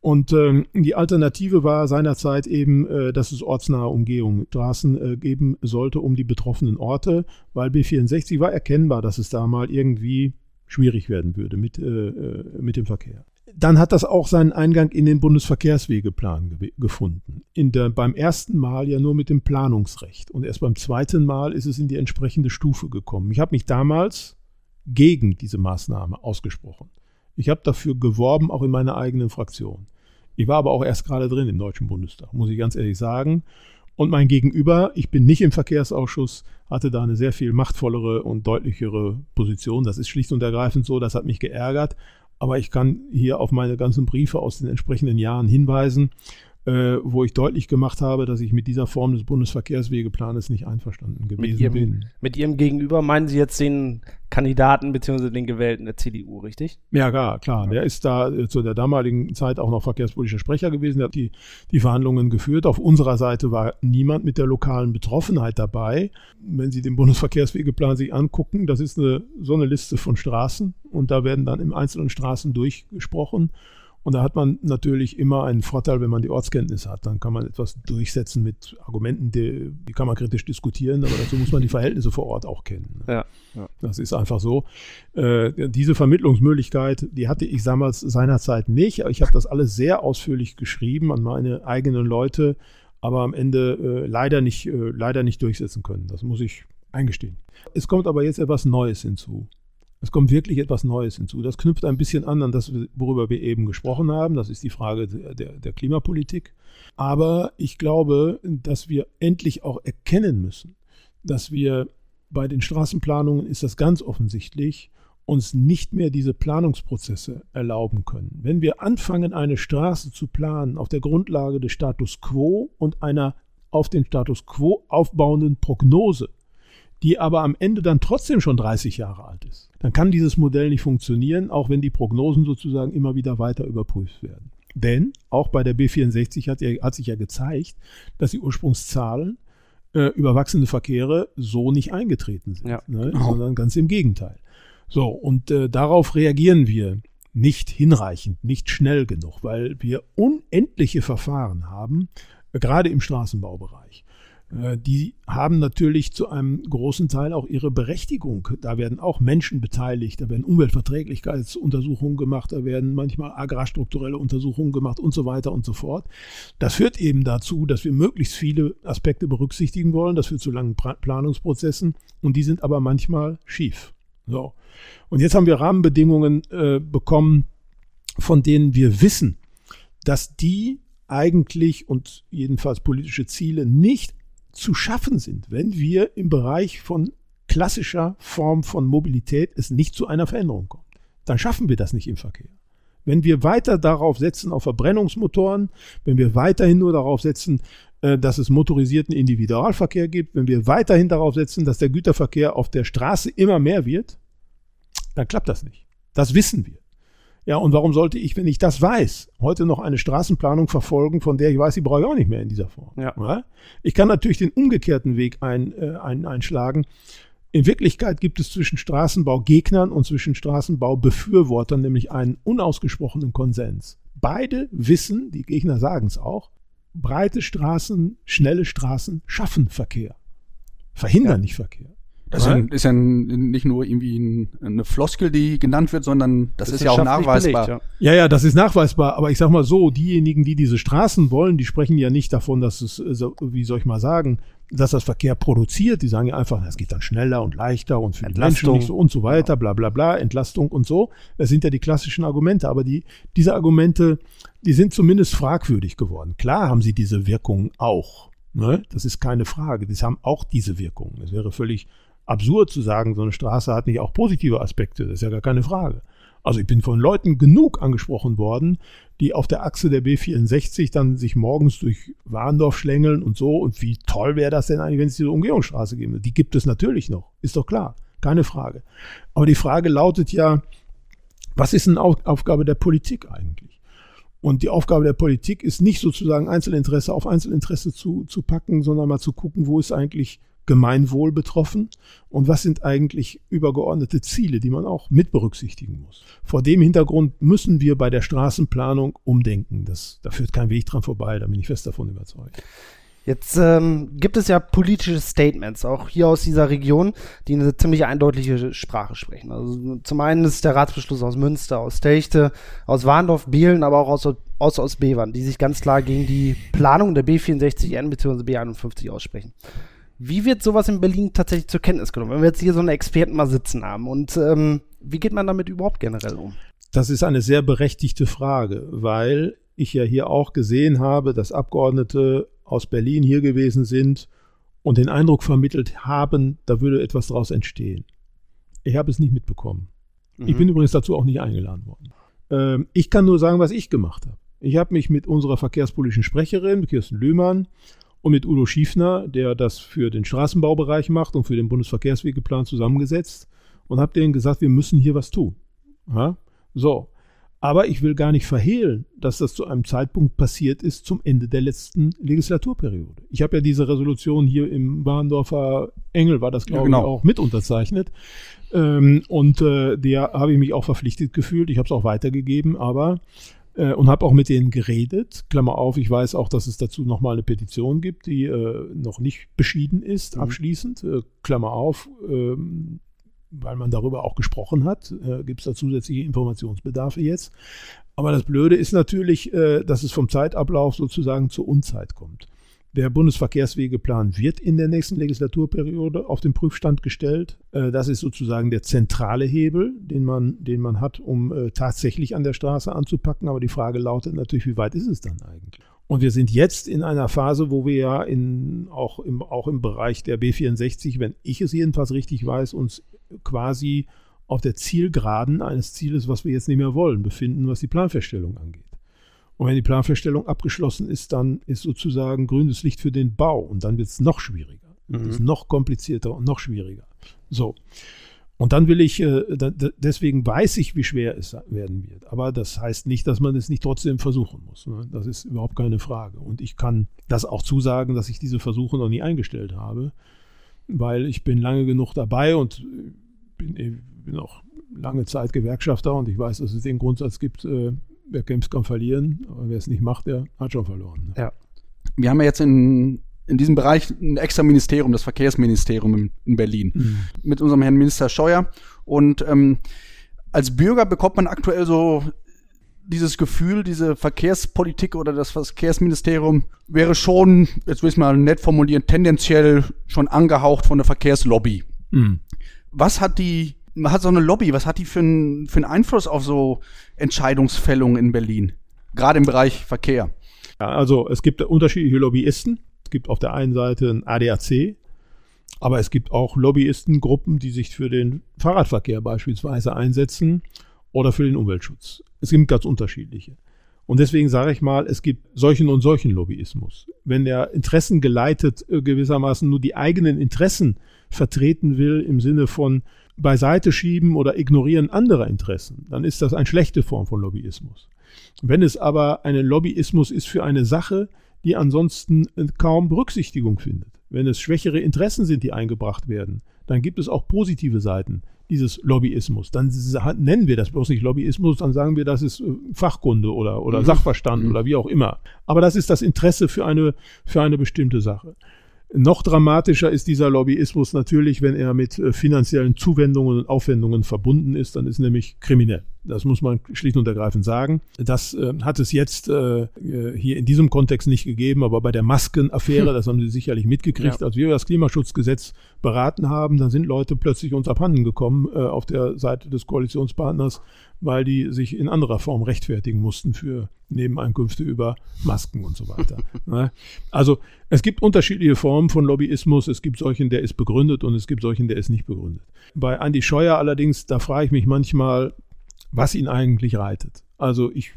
Und ähm, die Alternative war seinerzeit eben, äh, dass es ortsnahe Umgehungsstraßen äh, geben sollte um die betroffenen Orte, weil B64 war erkennbar, dass es da mal irgendwie schwierig werden würde mit, äh, äh mit dem Verkehr. Dann hat das auch seinen Eingang in den Bundesverkehrswegeplan ge gefunden. Der, beim ersten Mal ja nur mit dem Planungsrecht. Und erst beim zweiten Mal ist es in die entsprechende Stufe gekommen. Ich habe mich damals gegen diese Maßnahme ausgesprochen. Ich habe dafür geworben, auch in meiner eigenen Fraktion. Ich war aber auch erst gerade drin im Deutschen Bundestag, muss ich ganz ehrlich sagen. Und mein Gegenüber, ich bin nicht im Verkehrsausschuss, hatte da eine sehr viel machtvollere und deutlichere Position. Das ist schlicht und ergreifend so, das hat mich geärgert. Aber ich kann hier auf meine ganzen Briefe aus den entsprechenden Jahren hinweisen äh, wo ich deutlich gemacht habe, dass ich mit dieser Form des Bundesverkehrswegeplanes nicht einverstanden gewesen mit ihrem, bin. Mit Ihrem Gegenüber meinen Sie jetzt den Kandidaten bzw. den Gewählten der CDU, richtig? Ja, klar, klar. Der ist da äh, zu der damaligen Zeit auch noch verkehrspolitischer Sprecher gewesen. Der hat die, die Verhandlungen geführt. Auf unserer Seite war niemand mit der lokalen Betroffenheit dabei. Wenn Sie den Bundesverkehrswegeplan sich angucken, das ist eine, so eine Liste von Straßen und da werden dann im einzelnen Straßen durchgesprochen. Und da hat man natürlich immer einen Vorteil, wenn man die Ortskenntnis hat. Dann kann man etwas durchsetzen mit Argumenten, die, die kann man kritisch diskutieren, aber dazu muss man die Verhältnisse vor Ort auch kennen. Ja, ja. Das ist einfach so. Äh, diese Vermittlungsmöglichkeit, die hatte ich damals seinerzeit nicht. Ich habe das alles sehr ausführlich geschrieben an meine eigenen Leute, aber am Ende äh, leider, nicht, äh, leider nicht durchsetzen können. Das muss ich eingestehen. Es kommt aber jetzt etwas Neues hinzu. Es kommt wirklich etwas Neues hinzu. Das knüpft ein bisschen an an das, worüber wir eben gesprochen haben. Das ist die Frage der, der Klimapolitik. Aber ich glaube, dass wir endlich auch erkennen müssen, dass wir bei den Straßenplanungen ist das ganz offensichtlich, uns nicht mehr diese Planungsprozesse erlauben können. Wenn wir anfangen, eine Straße zu planen auf der Grundlage des Status quo und einer auf den Status quo aufbauenden Prognose, die aber am Ende dann trotzdem schon 30 Jahre alt ist, dann kann dieses Modell nicht funktionieren, auch wenn die Prognosen sozusagen immer wieder weiter überprüft werden. Denn auch bei der B64 hat, hat sich ja gezeigt, dass die Ursprungszahlen äh, über wachsende Verkehre so nicht eingetreten sind, ja. ne, oh. sondern ganz im Gegenteil. So, und äh, darauf reagieren wir nicht hinreichend, nicht schnell genug, weil wir unendliche Verfahren haben, äh, gerade im Straßenbaubereich. Äh, die haben natürlich zu einem großen Teil auch ihre Berechtigung. Da werden auch Menschen beteiligt, da werden Umweltverträglichkeitsuntersuchungen gemacht, da werden manchmal agrarstrukturelle Untersuchungen gemacht und so weiter und so fort. Das führt eben dazu, dass wir möglichst viele Aspekte berücksichtigen wollen. Das führt zu langen Planungsprozessen und die sind aber manchmal schief. So. Und jetzt haben wir Rahmenbedingungen äh, bekommen, von denen wir wissen, dass die eigentlich und jedenfalls politische Ziele nicht zu schaffen sind, wenn wir im Bereich von klassischer Form von Mobilität es nicht zu einer Veränderung kommt. Dann schaffen wir das nicht im Verkehr. Wenn wir weiter darauf setzen, auf Verbrennungsmotoren, wenn wir weiterhin nur darauf setzen, äh, dass es motorisierten Individualverkehr gibt, wenn wir weiterhin darauf setzen, dass der Güterverkehr auf der Straße immer mehr wird, dann klappt das nicht. Das wissen wir. Ja, und warum sollte ich, wenn ich das weiß, heute noch eine Straßenplanung verfolgen, von der ich weiß, die brauche ich auch nicht mehr in dieser Form? Ja. Ich kann natürlich den umgekehrten Weg ein, äh, ein, einschlagen. In Wirklichkeit gibt es zwischen Straßenbaugegnern und zwischen Straßenbaubefürwortern nämlich einen unausgesprochenen Konsens. Beide wissen, die Gegner sagen es auch, breite Straßen, schnelle Straßen schaffen Verkehr, verhindern ja. nicht Verkehr. Das ist ja, ist ja nicht nur irgendwie ein, eine Floskel, die genannt wird, sondern das, das ist ja auch nachweisbar. Belegt, ja. ja. ja, das ist nachweisbar. Aber ich sag mal so, diejenigen, die diese Straßen wollen, die sprechen ja nicht davon, dass es, wie soll ich mal sagen, dass das Verkehr produziert. Die sagen ja einfach, es geht dann schneller und leichter und für Entlastung. die Menschen nicht so und so weiter, bla bla bla, Entlastung und so. Das sind ja die klassischen Argumente. Aber die, diese Argumente, die sind zumindest fragwürdig geworden. Klar haben sie diese Wirkung auch. Ne? Das ist keine Frage. Die haben auch diese Wirkung. Es wäre völlig absurd zu sagen, so eine Straße hat nicht auch positive Aspekte. Das ist ja gar keine Frage. Also ich bin von Leuten genug angesprochen worden, die auf der Achse der B64 dann sich morgens durch Warndorf schlängeln und so. Und wie toll wäre das denn eigentlich, wenn es diese Umgehungsstraße gäbe? Die gibt es natürlich noch. Ist doch klar. Keine Frage. Aber die Frage lautet ja, was ist eine Aufgabe der Politik eigentlich? Und die Aufgabe der Politik ist nicht sozusagen Einzelinteresse auf Einzelinteresse zu, zu packen, sondern mal zu gucken, wo ist eigentlich Gemeinwohl betroffen und was sind eigentlich übergeordnete Ziele, die man auch mit berücksichtigen muss. Vor dem Hintergrund müssen wir bei der Straßenplanung umdenken. Das, da führt kein Weg dran vorbei, da bin ich fest davon überzeugt. Jetzt ähm, gibt es ja politische Statements, auch hier aus dieser Region, die eine ziemlich eindeutige Sprache sprechen. Also zum einen ist der Ratsbeschluss aus Münster, aus Techte, aus Warndorf, Bielen, aber auch aus, aus, aus Bevern, die sich ganz klar gegen die Planung der B64N bzw. B51 aussprechen. Wie wird sowas in Berlin tatsächlich zur Kenntnis genommen, wenn wir jetzt hier so einen Experten mal sitzen haben? Und ähm, wie geht man damit überhaupt generell um? Das ist eine sehr berechtigte Frage, weil ich ja hier auch gesehen habe, dass Abgeordnete aus Berlin hier gewesen sind und den Eindruck vermittelt haben, da würde etwas daraus entstehen. Ich habe es nicht mitbekommen. Mhm. Ich bin übrigens dazu auch nicht eingeladen worden. Ähm, ich kann nur sagen, was ich gemacht habe. Ich habe mich mit unserer verkehrspolitischen Sprecherin, Kirsten Lühmann, und mit Udo Schiefner, der das für den Straßenbaubereich macht und für den Bundesverkehrswegeplan zusammengesetzt und habe denen gesagt, wir müssen hier was tun. Ja? So. Aber ich will gar nicht verhehlen, dass das zu einem Zeitpunkt passiert ist zum Ende der letzten Legislaturperiode. Ich habe ja diese Resolution hier im Warndorfer Engel, war das glaube ja, genau. ich auch mit unterzeichnet. Ähm, und äh, der habe ich mich auch verpflichtet gefühlt. Ich habe es auch weitergegeben, aber äh, und habe auch mit denen geredet. Klammer auf, ich weiß auch, dass es dazu nochmal eine Petition gibt, die äh, noch nicht beschieden ist, mhm. abschließend. Äh, Klammer auf, ähm, weil man darüber auch gesprochen hat, äh, gibt es da zusätzliche Informationsbedarfe jetzt. Aber das Blöde ist natürlich, äh, dass es vom Zeitablauf sozusagen zur Unzeit kommt. Der Bundesverkehrswegeplan wird in der nächsten Legislaturperiode auf den Prüfstand gestellt. Äh, das ist sozusagen der zentrale Hebel, den man, den man hat, um äh, tatsächlich an der Straße anzupacken. Aber die Frage lautet natürlich, wie weit ist es dann eigentlich? Und wir sind jetzt in einer Phase, wo wir ja in, auch, im, auch im Bereich der B64, wenn ich es jedenfalls richtig weiß, uns quasi auf der Zielgeraden eines Zieles, was wir jetzt nicht mehr wollen, befinden, was die Planfeststellung angeht. Und wenn die Planfeststellung abgeschlossen ist, dann ist sozusagen grünes Licht für den Bau und dann wird es noch schwieriger. Mhm. Ist noch komplizierter und noch schwieriger. So. Und dann will ich, äh, deswegen weiß ich, wie schwer es werden wird. Aber das heißt nicht, dass man es nicht trotzdem versuchen muss. Ne? Das ist überhaupt keine Frage. Und ich kann das auch zusagen, dass ich diese Versuche noch nie eingestellt habe, weil ich bin lange genug dabei und bin, bin auch lange Zeit Gewerkschafter und ich weiß, dass es den Grundsatz gibt, äh, wer kämpft, kann verlieren, aber wer es nicht macht, der hat schon verloren. Ne? Ja. Wir haben ja jetzt in, in diesem Bereich ein extra Ministerium, das Verkehrsministerium in, in Berlin, mhm. mit unserem Herrn Minister Scheuer. Und ähm, als Bürger bekommt man aktuell so dieses Gefühl, diese Verkehrspolitik oder das Verkehrsministerium wäre schon, jetzt will ich mal nett formulieren, tendenziell schon angehaucht von der Verkehrslobby. Mhm. Was hat die man hat so eine Lobby, was hat die für einen für Einfluss auf so Entscheidungsfällungen in Berlin? Gerade im Bereich Verkehr. Ja, also es gibt unterschiedliche Lobbyisten. Es gibt auf der einen Seite ein ADAC, aber es gibt auch Lobbyistengruppen, die sich für den Fahrradverkehr beispielsweise einsetzen oder für den Umweltschutz. Es gibt ganz unterschiedliche. Und deswegen sage ich mal, es gibt solchen und solchen Lobbyismus. Wenn der Interessen geleitet äh, gewissermaßen nur die eigenen Interessen vertreten will im Sinne von beiseite schieben oder ignorieren anderer Interessen, dann ist das eine schlechte Form von Lobbyismus. Wenn es aber ein Lobbyismus ist für eine Sache, die ansonsten äh, kaum Berücksichtigung findet, wenn es schwächere Interessen sind, die eingebracht werden, dann gibt es auch positive Seiten dieses Lobbyismus. Dann nennen wir das bloß nicht Lobbyismus, dann sagen wir, das ist äh, Fachkunde oder, oder mhm. Sachverstand mhm. oder wie auch immer. Aber das ist das Interesse für eine, für eine bestimmte Sache. Noch dramatischer ist dieser Lobbyismus natürlich, wenn er mit äh, finanziellen Zuwendungen und Aufwendungen verbunden ist, dann ist nämlich kriminell. Das muss man schlicht und ergreifend sagen. Das äh, hat es jetzt äh, äh hier in diesem Kontext nicht gegeben, aber bei der Maskenaffäre, hm. das haben Sie sicherlich mitgekriegt, ja. als wir das Klimaschutzgesetz beraten haben, dann sind Leute plötzlich uns abhanden gekommen äh, auf der Seite des Koalitionspartners, weil die sich in anderer Form rechtfertigen mussten für Nebeneinkünfte über Masken und so weiter. Ne? also es gibt unterschiedliche Formen von Lobbyismus. Es gibt solchen, der ist begründet und es gibt solchen, der ist nicht begründet. Bei Andy Scheuer allerdings, da frage ich mich manchmal, was ihn eigentlich reitet. Also ich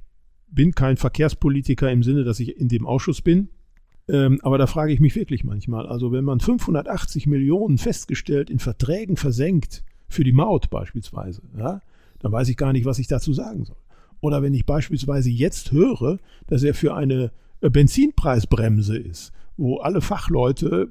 bin kein Verkehrspolitiker im Sinne, dass ich in dem Ausschuss bin. Ähm, aber da frage ich mich wirklich manchmal. Also wenn man 580 Millionen festgestellt in Verträgen versenkt, für die Maut beispielsweise, ja, dann weiß ich gar nicht, was ich dazu sagen soll. Oder wenn ich beispielsweise jetzt höre, dass er für eine Benzinpreisbremse ist, wo alle Fachleute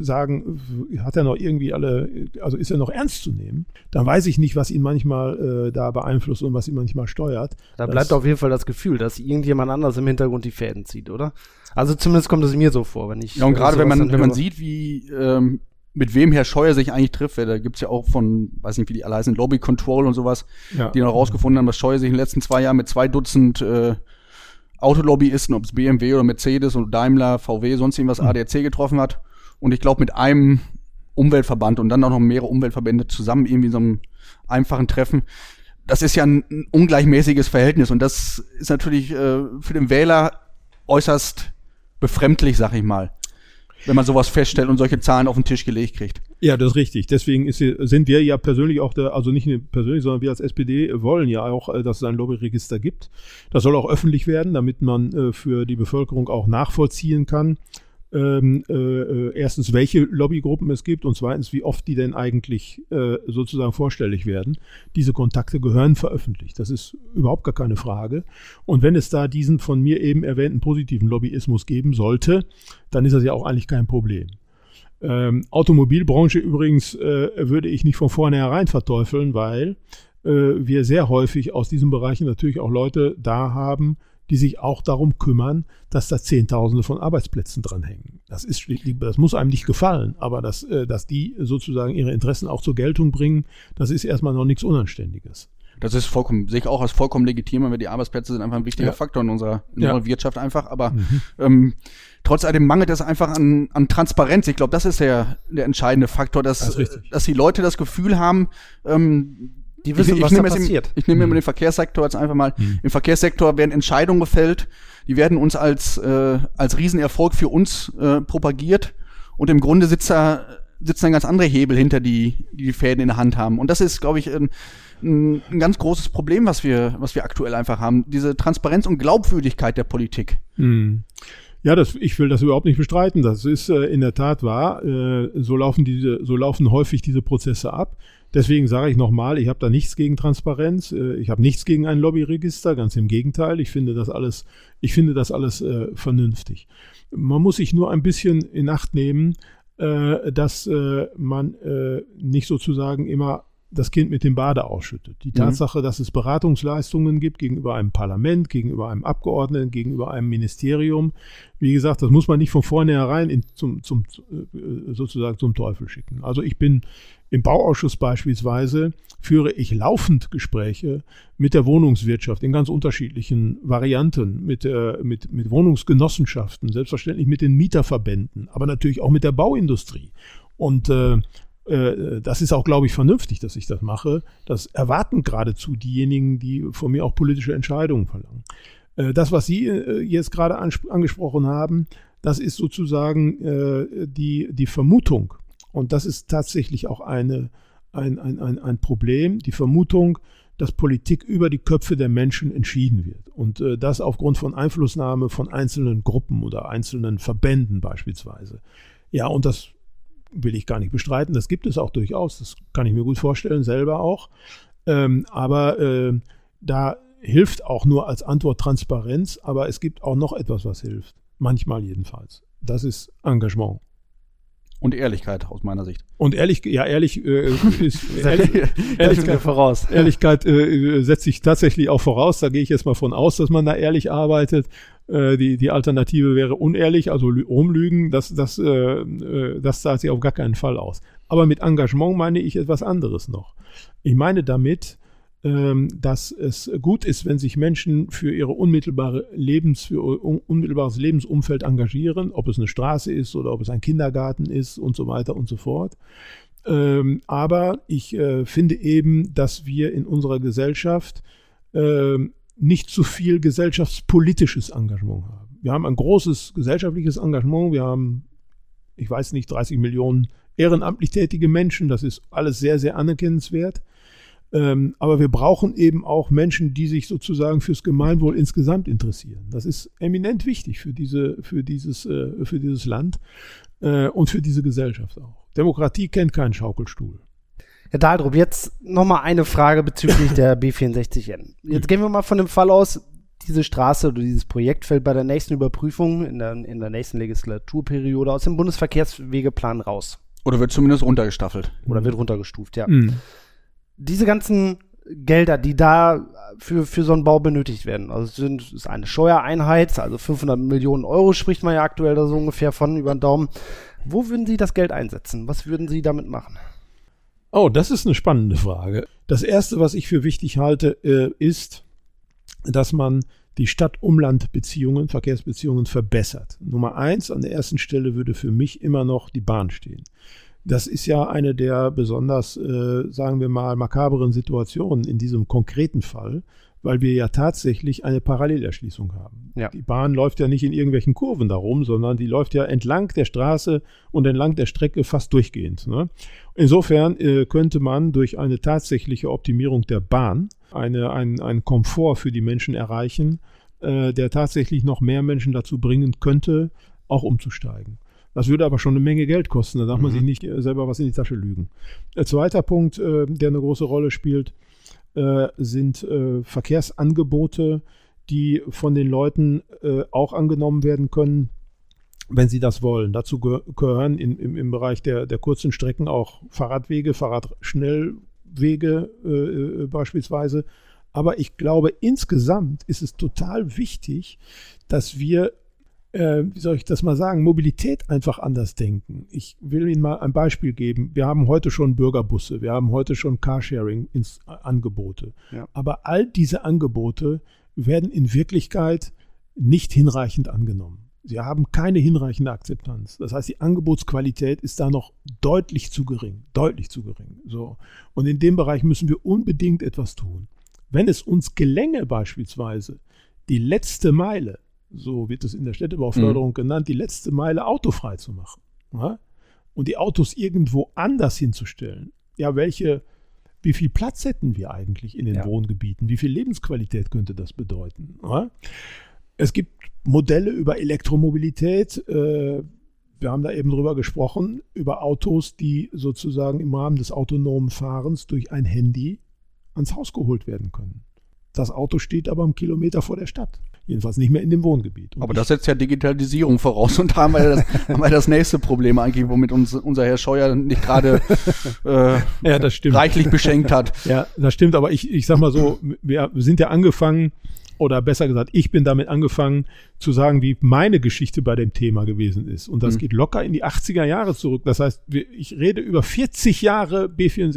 sagen, hat er noch irgendwie alle, also ist er noch ernst zu nehmen, dann weiß ich nicht, was ihn manchmal äh, da beeinflusst und was ihn manchmal steuert. Da bleibt auf jeden Fall das Gefühl, dass irgendjemand anders im Hintergrund die Fäden zieht, oder? Also zumindest kommt es mir so vor, wenn ich. Ja, und gerade wenn man, wenn man sieht, wie ähm, mit wem Herr Scheuer sich eigentlich trifft, da gibt's ja auch von, weiß nicht, wie die alle heißen, Lobby Control und sowas, ja. die noch rausgefunden haben, dass Scheuer sich in den letzten zwei Jahren mit zwei Dutzend äh, Autolobbyisten, ob es BMW oder Mercedes oder Daimler, VW, sonst irgendwas, mhm. ADAC getroffen hat. Und ich glaube, mit einem Umweltverband und dann auch noch mehrere Umweltverbände zusammen irgendwie in so einem einfachen Treffen. Das ist ja ein, ein ungleichmäßiges Verhältnis und das ist natürlich äh, für den Wähler äußerst befremdlich, sag ich mal wenn man sowas feststellt und solche Zahlen auf den Tisch gelegt kriegt. Ja, das ist richtig. Deswegen ist, sind wir ja persönlich auch der, also nicht persönlich, sondern wir als SPD wollen ja auch, äh, dass es ein Lobbyregister gibt. Das soll auch öffentlich werden, damit man äh, für die Bevölkerung auch nachvollziehen kann, ähm, äh, äh, erstens, welche Lobbygruppen es gibt und zweitens, wie oft die denn eigentlich äh, sozusagen vorstellig werden. Diese Kontakte gehören veröffentlicht. Das ist überhaupt gar keine Frage. Und wenn es da diesen von mir eben erwähnten positiven Lobbyismus geben sollte, dann ist das ja auch eigentlich kein Problem. Ähm, Automobilbranche übrigens äh, würde ich nicht von vornherein verteufeln, weil äh, wir sehr häufig aus diesen Bereichen natürlich auch Leute da haben, die sich auch darum kümmern, dass da Zehntausende von Arbeitsplätzen dranhängen. Das ist das muss einem nicht gefallen, aber dass, äh, dass die sozusagen ihre Interessen auch zur Geltung bringen, das ist erstmal noch nichts Unanständiges. Das ist vollkommen, sehe ich auch als vollkommen legitim, weil die Arbeitsplätze sind einfach ein wichtiger ja. Faktor in unserer, in ja. unserer Wirtschaft einfach. Aber mhm. ähm, trotz allem mangelt es einfach an, an Transparenz. Ich glaube, das ist der, der entscheidende Faktor, dass, das dass die Leute das Gefühl haben, ähm, die wissen, ich, was ich da passiert. Den, ich nehme mhm. den Verkehrssektor jetzt einfach mal. Mhm. Im Verkehrssektor werden Entscheidungen gefällt, die werden uns als, äh, als Riesenerfolg für uns äh, propagiert. Und im Grunde sitzt da, sitzen dann ganz andere Hebel hinter, die, die die Fäden in der Hand haben. Und das ist, glaube ich, ein, ein, ein ganz großes Problem, was wir, was wir aktuell einfach haben. Diese Transparenz und Glaubwürdigkeit der Politik. Mhm. Ja, das, ich will das überhaupt nicht bestreiten. Das ist äh, in der Tat wahr. Äh, so laufen diese, so laufen häufig diese Prozesse ab. Deswegen sage ich nochmal, ich habe da nichts gegen Transparenz, äh, ich habe nichts gegen ein Lobbyregister, ganz im Gegenteil, ich finde das alles, ich finde das alles äh, vernünftig. Man muss sich nur ein bisschen in Acht nehmen, äh, dass äh, man nicht sozusagen immer das Kind mit dem Bade ausschüttet. Die mhm. Tatsache, dass es Beratungsleistungen gibt gegenüber einem Parlament, gegenüber einem Abgeordneten, gegenüber einem Ministerium, wie gesagt, das muss man nicht von vornherein in, zum, zum, äh, sozusagen zum Teufel schicken. Also ich bin im Bauausschuss beispielsweise führe ich laufend Gespräche mit der Wohnungswirtschaft in ganz unterschiedlichen Varianten, mit, äh, mit, mit Wohnungsgenossenschaften, selbstverständlich mit den Mieterverbänden, aber natürlich auch mit der Bauindustrie. Und äh, äh, das ist auch, glaube ich, vernünftig, dass ich das mache. Das erwarten geradezu diejenigen, die von mir auch politische Entscheidungen verlangen. Äh, das, was Sie äh, jetzt gerade angesprochen haben, das ist sozusagen die, die Vermutung, und das ist tatsächlich auch eine, ein, ein, ein, ein Problem, die Vermutung, dass Politik über die Köpfe der Menschen entschieden wird. Und das aufgrund von Einflussnahme von einzelnen Gruppen oder einzelnen Verbänden beispielsweise. Ja, und das will ich gar nicht bestreiten. Das gibt es auch durchaus. Das kann ich mir gut vorstellen, selber auch. Ähm, aber äh, da hilft auch nur als Antwort Transparenz. Aber es gibt auch noch etwas, was hilft. Manchmal jedenfalls. Das ist Engagement. Und Ehrlichkeit aus meiner Sicht. Und ehrlich, ja, ehrlich äh, ist ehrlich, Ehrlichkeit voraus. Ehrlichkeit äh, setzt sich tatsächlich auch voraus. Da gehe ich jetzt mal von aus, dass man da ehrlich arbeitet. Äh, die, die Alternative wäre unehrlich, also rumlügen. Das, das, äh, äh, das zahlt sich auf gar keinen Fall aus. Aber mit Engagement meine ich etwas anderes noch. Ich meine damit, dass es gut ist, wenn sich Menschen für ihre unmittelbare Lebens, für unmittelbares Lebensumfeld engagieren, ob es eine Straße ist oder ob es ein Kindergarten ist und so weiter und so fort. Ähm, aber ich äh, finde eben, dass wir in unserer Gesellschaft ähm, nicht zu viel gesellschaftspolitisches Engagement haben. Wir haben ein großes gesellschaftliches Engagement. Wir haben, ich weiß nicht, 30 Millionen ehrenamtlich tätige Menschen. Das ist alles sehr, sehr anerkennenswert. Ähm, aber wir brauchen eben auch Menschen, die sich sozusagen fürs Gemeinwohl insgesamt interessieren. Das ist eminent wichtig für, diese, für, dieses, äh, für dieses Land äh, und für diese Gesellschaft auch. Demokratie kennt keinen Schaukelstuhl. Herr Daldrup, jetzt nochmal eine Frage bezüglich der B64N. Jetzt gehen wir mal von dem Fall aus, diese Straße oder dieses Projekt fällt bei der nächsten Überprüfung in der, in der nächsten Legislaturperiode aus dem Bundesverkehrswegeplan raus. Oder wird zumindest runtergestaffelt. Oder wird runtergestuft, ja. Mhm diese ganzen Gelder, die da für, für so einen Bau benötigt werden. Also es sind, ist eine Steuereinheit, also 500 Millionen Euro spricht man ja aktuell da so ungefähr von über den Daumen. Wo würden Sie das Geld einsetzen? Was würden Sie damit machen? Oh, das ist eine spannende Frage. Das erste, was ich für wichtig halte, äh, ist, dass man die Stadt-Umland-Beziehungen, Verkehrsbeziehungen verbessert. Nummer eins, an der ersten Stelle würde für mich immer noch die Bahn stehen. Das ist ja eine der besonders, äh, sagen wir mal, makaberen Situationen in diesem konkreten Fall, weil wir ja tatsächlich eine Parallelerschließung haben. Ja. Die Bahn läuft ja nicht in irgendwelchen Kurven darum, sondern die läuft ja entlang der Straße und entlang der Strecke fast durchgehend. Ne? Insofern äh, könnte man durch eine tatsächliche Optimierung der Bahn eine, ein, einen Komfort für die Menschen erreichen, äh, der tatsächlich noch mehr Menschen dazu bringen könnte, auch umzusteigen. Das würde aber schon eine Menge Geld kosten. Da darf man Mhm. sich nicht äh, selber was in die Tasche lügen. Ein zweiter Punkt, äh, der eine große Rolle spielt, äh, sind äh, Verkehrsangebote, die von den Leuten äh, auch angenommen werden können, wenn sie das wollen. Dazu geh gehören in, im, im Bereich der, der kurzen Strecken auch Fahrradwege, Fahrradschnellwege äh, äh, beispielsweise. Aber ich glaube, insgesamt ist es total wichtig, dass wir, äh, wie soll ich das mal sagen, Mobilität einfach anders denken. Ich will Ihnen mal ein Beispiel geben. Wir haben heute schon Bürgerbusse, wir haben heute schon Carsharing-Angebote. Ja. Aber all diese Angebote werden in Wirklichkeit nicht hinreichend angenommen. Sie haben keine hinreichende Akzeptanz. Das heißt, die Angebotsqualität ist da noch deutlich zu gering, deutlich zu gering. So. Und in dem Bereich müssen wir unbedingt etwas tun. Wenn es uns gelänge, beispielsweise die letzte Meile, so wird es in der Städtebauförderung genannt, die letzte Meile autofrei zu machen ja? und die Autos irgendwo anders hinzustellen, ja, welche, wie viel Platz hätten wir eigentlich in den Ja. Wohngebieten? Wie viel Lebensqualität könnte das bedeuten? Ja? Es gibt Modelle über Elektromobilität. Äh, wir haben da eben drüber gesprochen, über Autos, die sozusagen im Rahmen des autonomen Fahrens durch ein Handy ans Haus geholt werden können. Das Auto steht aber einen Kilometer vor der Stadt. Jedenfalls nicht mehr in dem Wohngebiet. Und Aber das setzt ja Digitalisierung voraus und da haben wir das, haben wir das nächste Problem eigentlich, womit uns unser Herr Scheuer nicht gerade äh, ja, das stimmt. reichlich beschenkt hat. Ja, das stimmt, aber ich, ich sag mal so, wir sind ja angefangen, oder besser gesagt, ich bin damit angefangen zu sagen, wie meine Geschichte bei dem Thema gewesen ist. Und das Mhm. geht locker in die 80er Jahre zurück. Das heißt, ich rede über 40 Jahre B64.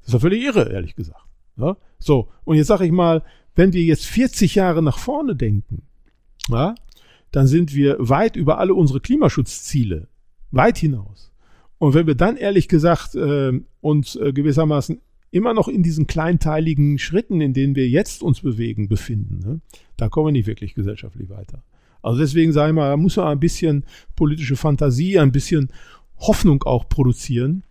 Das ist doch völlig irre, ehrlich gesagt. Ja? So, und jetzt sage ich mal, wenn wir jetzt 40 Jahre nach vorne denken, ja, dann sind wir weit über alle unsere Klimaschutzziele, weit hinaus. Und wenn wir dann ehrlich gesagt äh, uns äh, gewissermaßen immer noch in diesen kleinteiligen Schritten, in denen wir jetzt uns bewegen, befinden, ne, da kommen wir nicht wirklich gesellschaftlich weiter. Also deswegen sage ich mal, da muss man ein bisschen politische Fantasie, ein bisschen Hoffnung auch produzieren,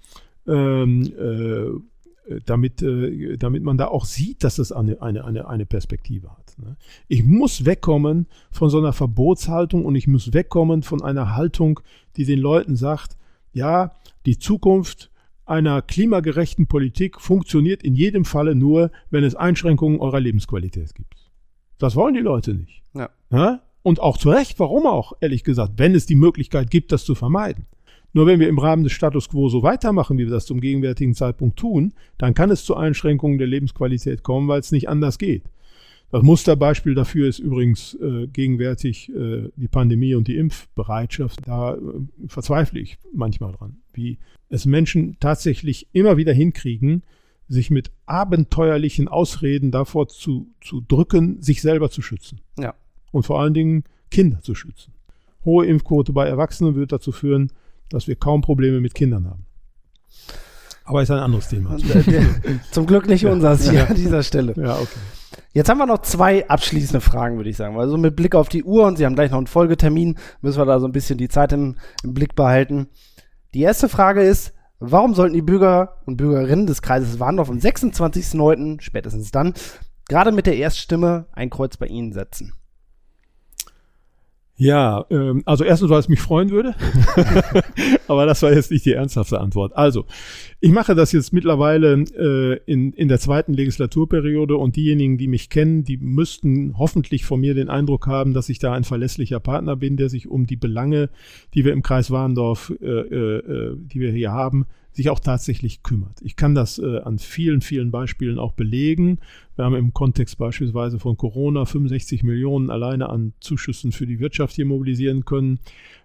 ähm, äh, damit, äh, damit man da auch sieht, dass es eine, eine, eine, eine Perspektive hat. Ne? Ich muss wegkommen von so einer Verbotshaltung und ich muss wegkommen von einer Haltung, die den Leuten sagt, ja, die Zukunft einer klimagerechten Politik funktioniert in jedem Falle nur, wenn es Einschränkungen eurer Lebensqualität gibt. Das wollen die Leute nicht. Ja. Ja? Und auch zu Recht, warum auch, ehrlich gesagt, wenn es die Möglichkeit gibt, das zu vermeiden. Nur wenn wir im Rahmen des Status quo so weitermachen, wie wir das zum gegenwärtigen Zeitpunkt tun, dann kann es zu Einschränkungen der Lebensqualität kommen, weil es nicht anders geht. Das Musterbeispiel dafür ist übrigens äh, gegenwärtig äh, die Pandemie und die Impfbereitschaft. Da äh, verzweifle ich manchmal dran, wie es Menschen tatsächlich immer wieder hinkriegen, sich mit abenteuerlichen Ausreden davor zu, zu drücken, sich selber zu schützen. Ja. Und vor allen Dingen Kinder zu schützen. Hohe Impfquote bei Erwachsenen wird dazu führen, dass wir kaum Probleme mit Kindern haben. Aber ist ein anderes Thema. Zum Glück nicht Ja. unseres hier Ja. an dieser Stelle. Ja, okay. Jetzt haben wir noch zwei abschließende Fragen, würde ich sagen. Also mit Blick auf die Uhr und Sie haben gleich noch einen Folgetermin, müssen wir da so ein bisschen die Zeit im, im Blick behalten. Die erste Frage ist, warum sollten die Bürger und Bürgerinnen des Kreises Warndorf am 26.09., spätestens dann, gerade mit der Erststimme ein Kreuz bei Ihnen setzen? Ja, ähm, also erstens, weil es mich freuen würde. Aber das war jetzt nicht die ernsthafte Antwort. Also, ich mache das jetzt mittlerweile äh, in, in der zweiten Legislaturperiode und diejenigen, die mich kennen, die müssten hoffentlich von mir den Eindruck haben, dass ich da ein verlässlicher Partner bin, der sich um die Belange, die wir im Kreis Warndorf, äh, äh, die wir hier haben, sich auch tatsächlich kümmert. Ich kann das äh, an vielen, vielen Beispielen auch belegen. Wir haben im Kontext beispielsweise von Corona 65 Millionen alleine an Zuschüssen für die Wirtschaft hier mobilisieren können.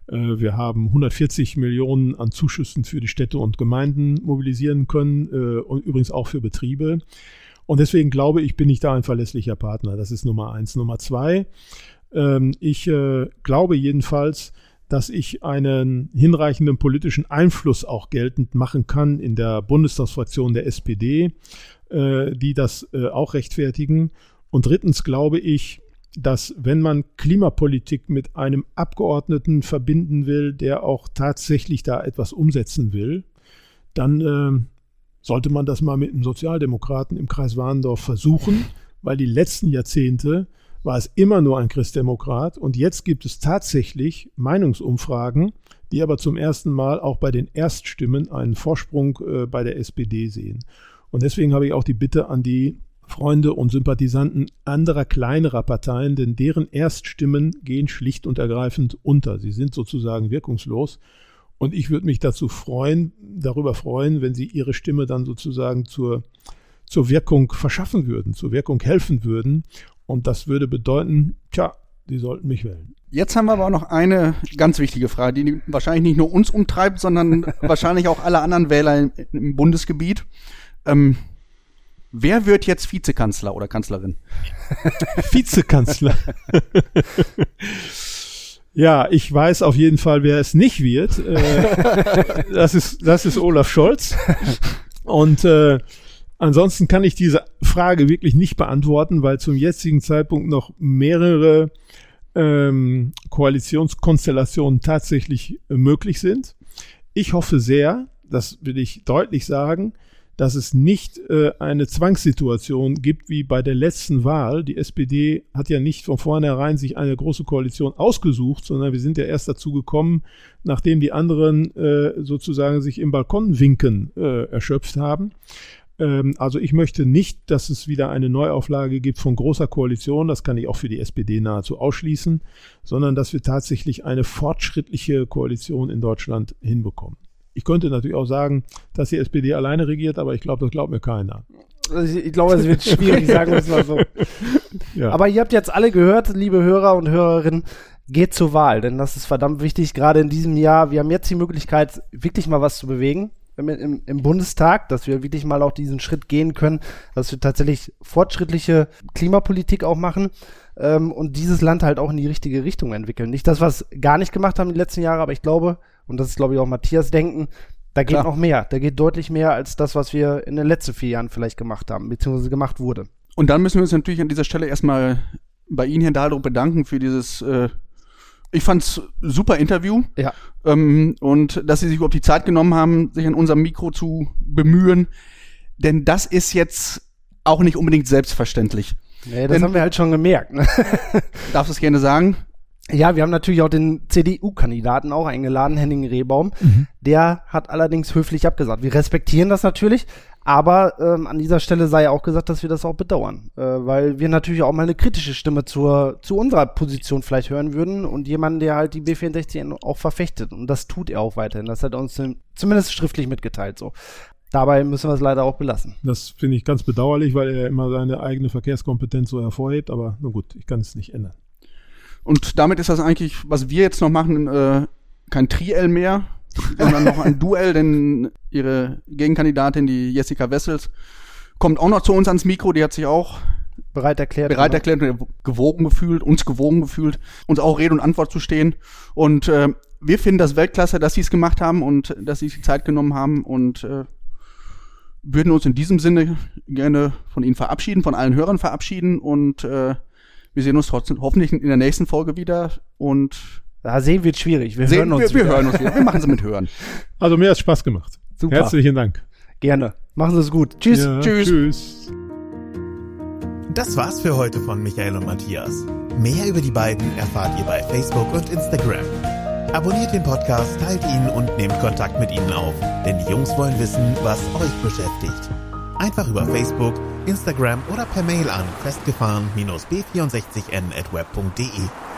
Äh, wir haben 140 Millionen an Zuschüssen für die Städte und Gemeinden mobilisieren können äh, und übrigens auch für Betriebe. Und deswegen glaube ich, bin ich da ein verlässlicher Partner. Das ist Nummer eins. Nummer zwei, ähm, ich äh, glaube jedenfalls, dass ich einen hinreichenden politischen Einfluss auch geltend machen kann in der Bundestagsfraktion der SPD, äh, die das äh, auch rechtfertigen. Und drittens glaube ich, dass wenn man Klimapolitik mit einem Abgeordneten verbinden will, der auch tatsächlich da etwas umsetzen will, dann äh, sollte man das mal mit einem Sozialdemokraten im Kreis Warndorf versuchen, weil die letzten Jahrzehnte war es immer nur ein Christdemokrat und jetzt gibt es tatsächlich Meinungsumfragen, die aber zum ersten Mal auch bei den Erststimmen einen Vorsprung äh, bei der SPD sehen. Und deswegen habe ich auch die Bitte an die Freunde und Sympathisanten anderer kleinerer Parteien, denn deren Erststimmen gehen schlicht und ergreifend unter. Sie sind sozusagen wirkungslos. Und ich würde mich dazu freuen, darüber freuen, wenn Sie Ihre Stimme dann sozusagen zur, zur Wirkung verschaffen würden, zur Wirkung helfen würden. Und das würde bedeuten, tja, Sie sollten mich wählen. Jetzt haben wir aber auch noch eine ganz wichtige Frage, die wahrscheinlich nicht nur uns umtreibt, sondern wahrscheinlich auch alle anderen Wähler im, im Bundesgebiet. Ähm, Wer wird jetzt Vizekanzler oder Kanzlerin? Vizekanzler. ja, ich weiß auf jeden Fall, wer es nicht wird. Äh, das ist, das ist Olaf Scholz. Und äh, ansonsten kann ich diese Frage wirklich nicht beantworten, weil zum jetzigen Zeitpunkt noch mehrere ähm, Koalitionskonstellationen tatsächlich möglich sind. Ich hoffe sehr, das will ich deutlich sagen, dass es nicht äh, eine Zwangssituation gibt wie bei der letzten Wahl. Die SPD hat ja nicht von vornherein sich eine große Koalition ausgesucht, sondern wir sind ja erst dazu gekommen, nachdem die anderen äh, sozusagen sich im Balkonwinken äh, erschöpft haben. Ähm, also ich möchte nicht, dass es wieder eine Neuauflage gibt von großer Koalition, das kann ich auch für die SPD nahezu ausschließen, sondern dass wir tatsächlich eine fortschrittliche Koalition in Deutschland hinbekommen. Ich könnte natürlich auch sagen, dass die SPD alleine regiert, aber ich glaube, das glaubt mir keiner. Also ich, ich glaube, es wird schwierig, sagen wir es mal so. Ja. Aber ihr habt jetzt alle gehört, liebe Hörer und Hörerinnen, geht zur Wahl, denn das ist verdammt wichtig, gerade in diesem Jahr. Wir haben jetzt die Möglichkeit, wirklich mal was zu bewegen im, im, im Bundestag, dass wir wirklich mal auch diesen Schritt gehen können, dass wir tatsächlich fortschrittliche Klimapolitik auch machen ähm, und dieses Land halt auch in die richtige Richtung entwickeln. Nicht das, was gar nicht gemacht haben die letzten Jahre, aber ich glaube, und das ist, glaube ich, auch Matthias Denken, da geht Klar. noch mehr. Da geht deutlich mehr als das, was wir in den letzten vier Jahren vielleicht gemacht haben, beziehungsweise gemacht wurde. Und dann müssen wir uns natürlich an dieser Stelle erstmal bei Ihnen, Herr Dahlrup, bedanken für dieses, äh, ich fand's super Interview. Ja. Ähm, und dass Sie sich überhaupt die Zeit genommen haben, sich an unserem Mikro zu bemühen. Denn das ist jetzt auch nicht unbedingt selbstverständlich. Nee, das Denn, haben wir halt schon gemerkt. Ne? Darfst du es gerne sagen? Ja, wir haben natürlich auch den CDU-Kandidaten auch eingeladen, Henning Rehbaum. Mhm. Der hat allerdings höflich abgesagt. Wir respektieren das natürlich, aber ähm, an dieser Stelle sei auch gesagt, dass wir das auch bedauern, äh, weil wir natürlich auch mal eine kritische Stimme zur, zu unserer Position vielleicht hören würden und jemanden, der halt die B64 auch verfechtet. Und das tut er auch weiterhin. Das hat er uns zumindest schriftlich mitgeteilt. So. Dabei müssen wir es leider auch belassen. Das finde ich ganz bedauerlich, weil er immer seine eigene Verkehrskompetenz so hervorhebt. Aber nun gut, ich kann es nicht ändern. Und damit ist das eigentlich, was wir jetzt noch machen, äh, kein Triell mehr, sondern noch ein Duell, denn ihre Gegenkandidatin, die Jessica Wessels, kommt auch noch zu uns ans Mikro, die hat sich auch bereit erklärt, bereit erklärt, gewogen gefühlt, uns gewogen gefühlt, uns auch Rede und Antwort zu stehen. Und äh, wir finden das Weltklasse, dass sie es gemacht haben und dass sie sich die Zeit genommen haben und äh, würden uns in diesem Sinne gerne von Ihnen verabschieden, von allen Hörern verabschieden und äh, wir sehen uns trotzdem hoffentlich in der nächsten Folge wieder und da sehen wird schwierig. Wir sehen, hören uns wir, wir hören uns wieder. Wir machen es mit Hören. Also mir hat Spaß gemacht. Super. Herzlichen Dank. Gerne. Machen Sie es gut. Tschüss. Ja, tschüss. Tschüss. Das war's für heute von Michael und Matthias. Mehr über die beiden erfahrt ihr bei Facebook und Instagram. Abonniert den Podcast, teilt ihn und nehmt Kontakt mit ihnen auf, denn die Jungs wollen wissen, was euch beschäftigt. Einfach über Facebook, Instagram oder per Mail an festgefahren-b64n at web.de.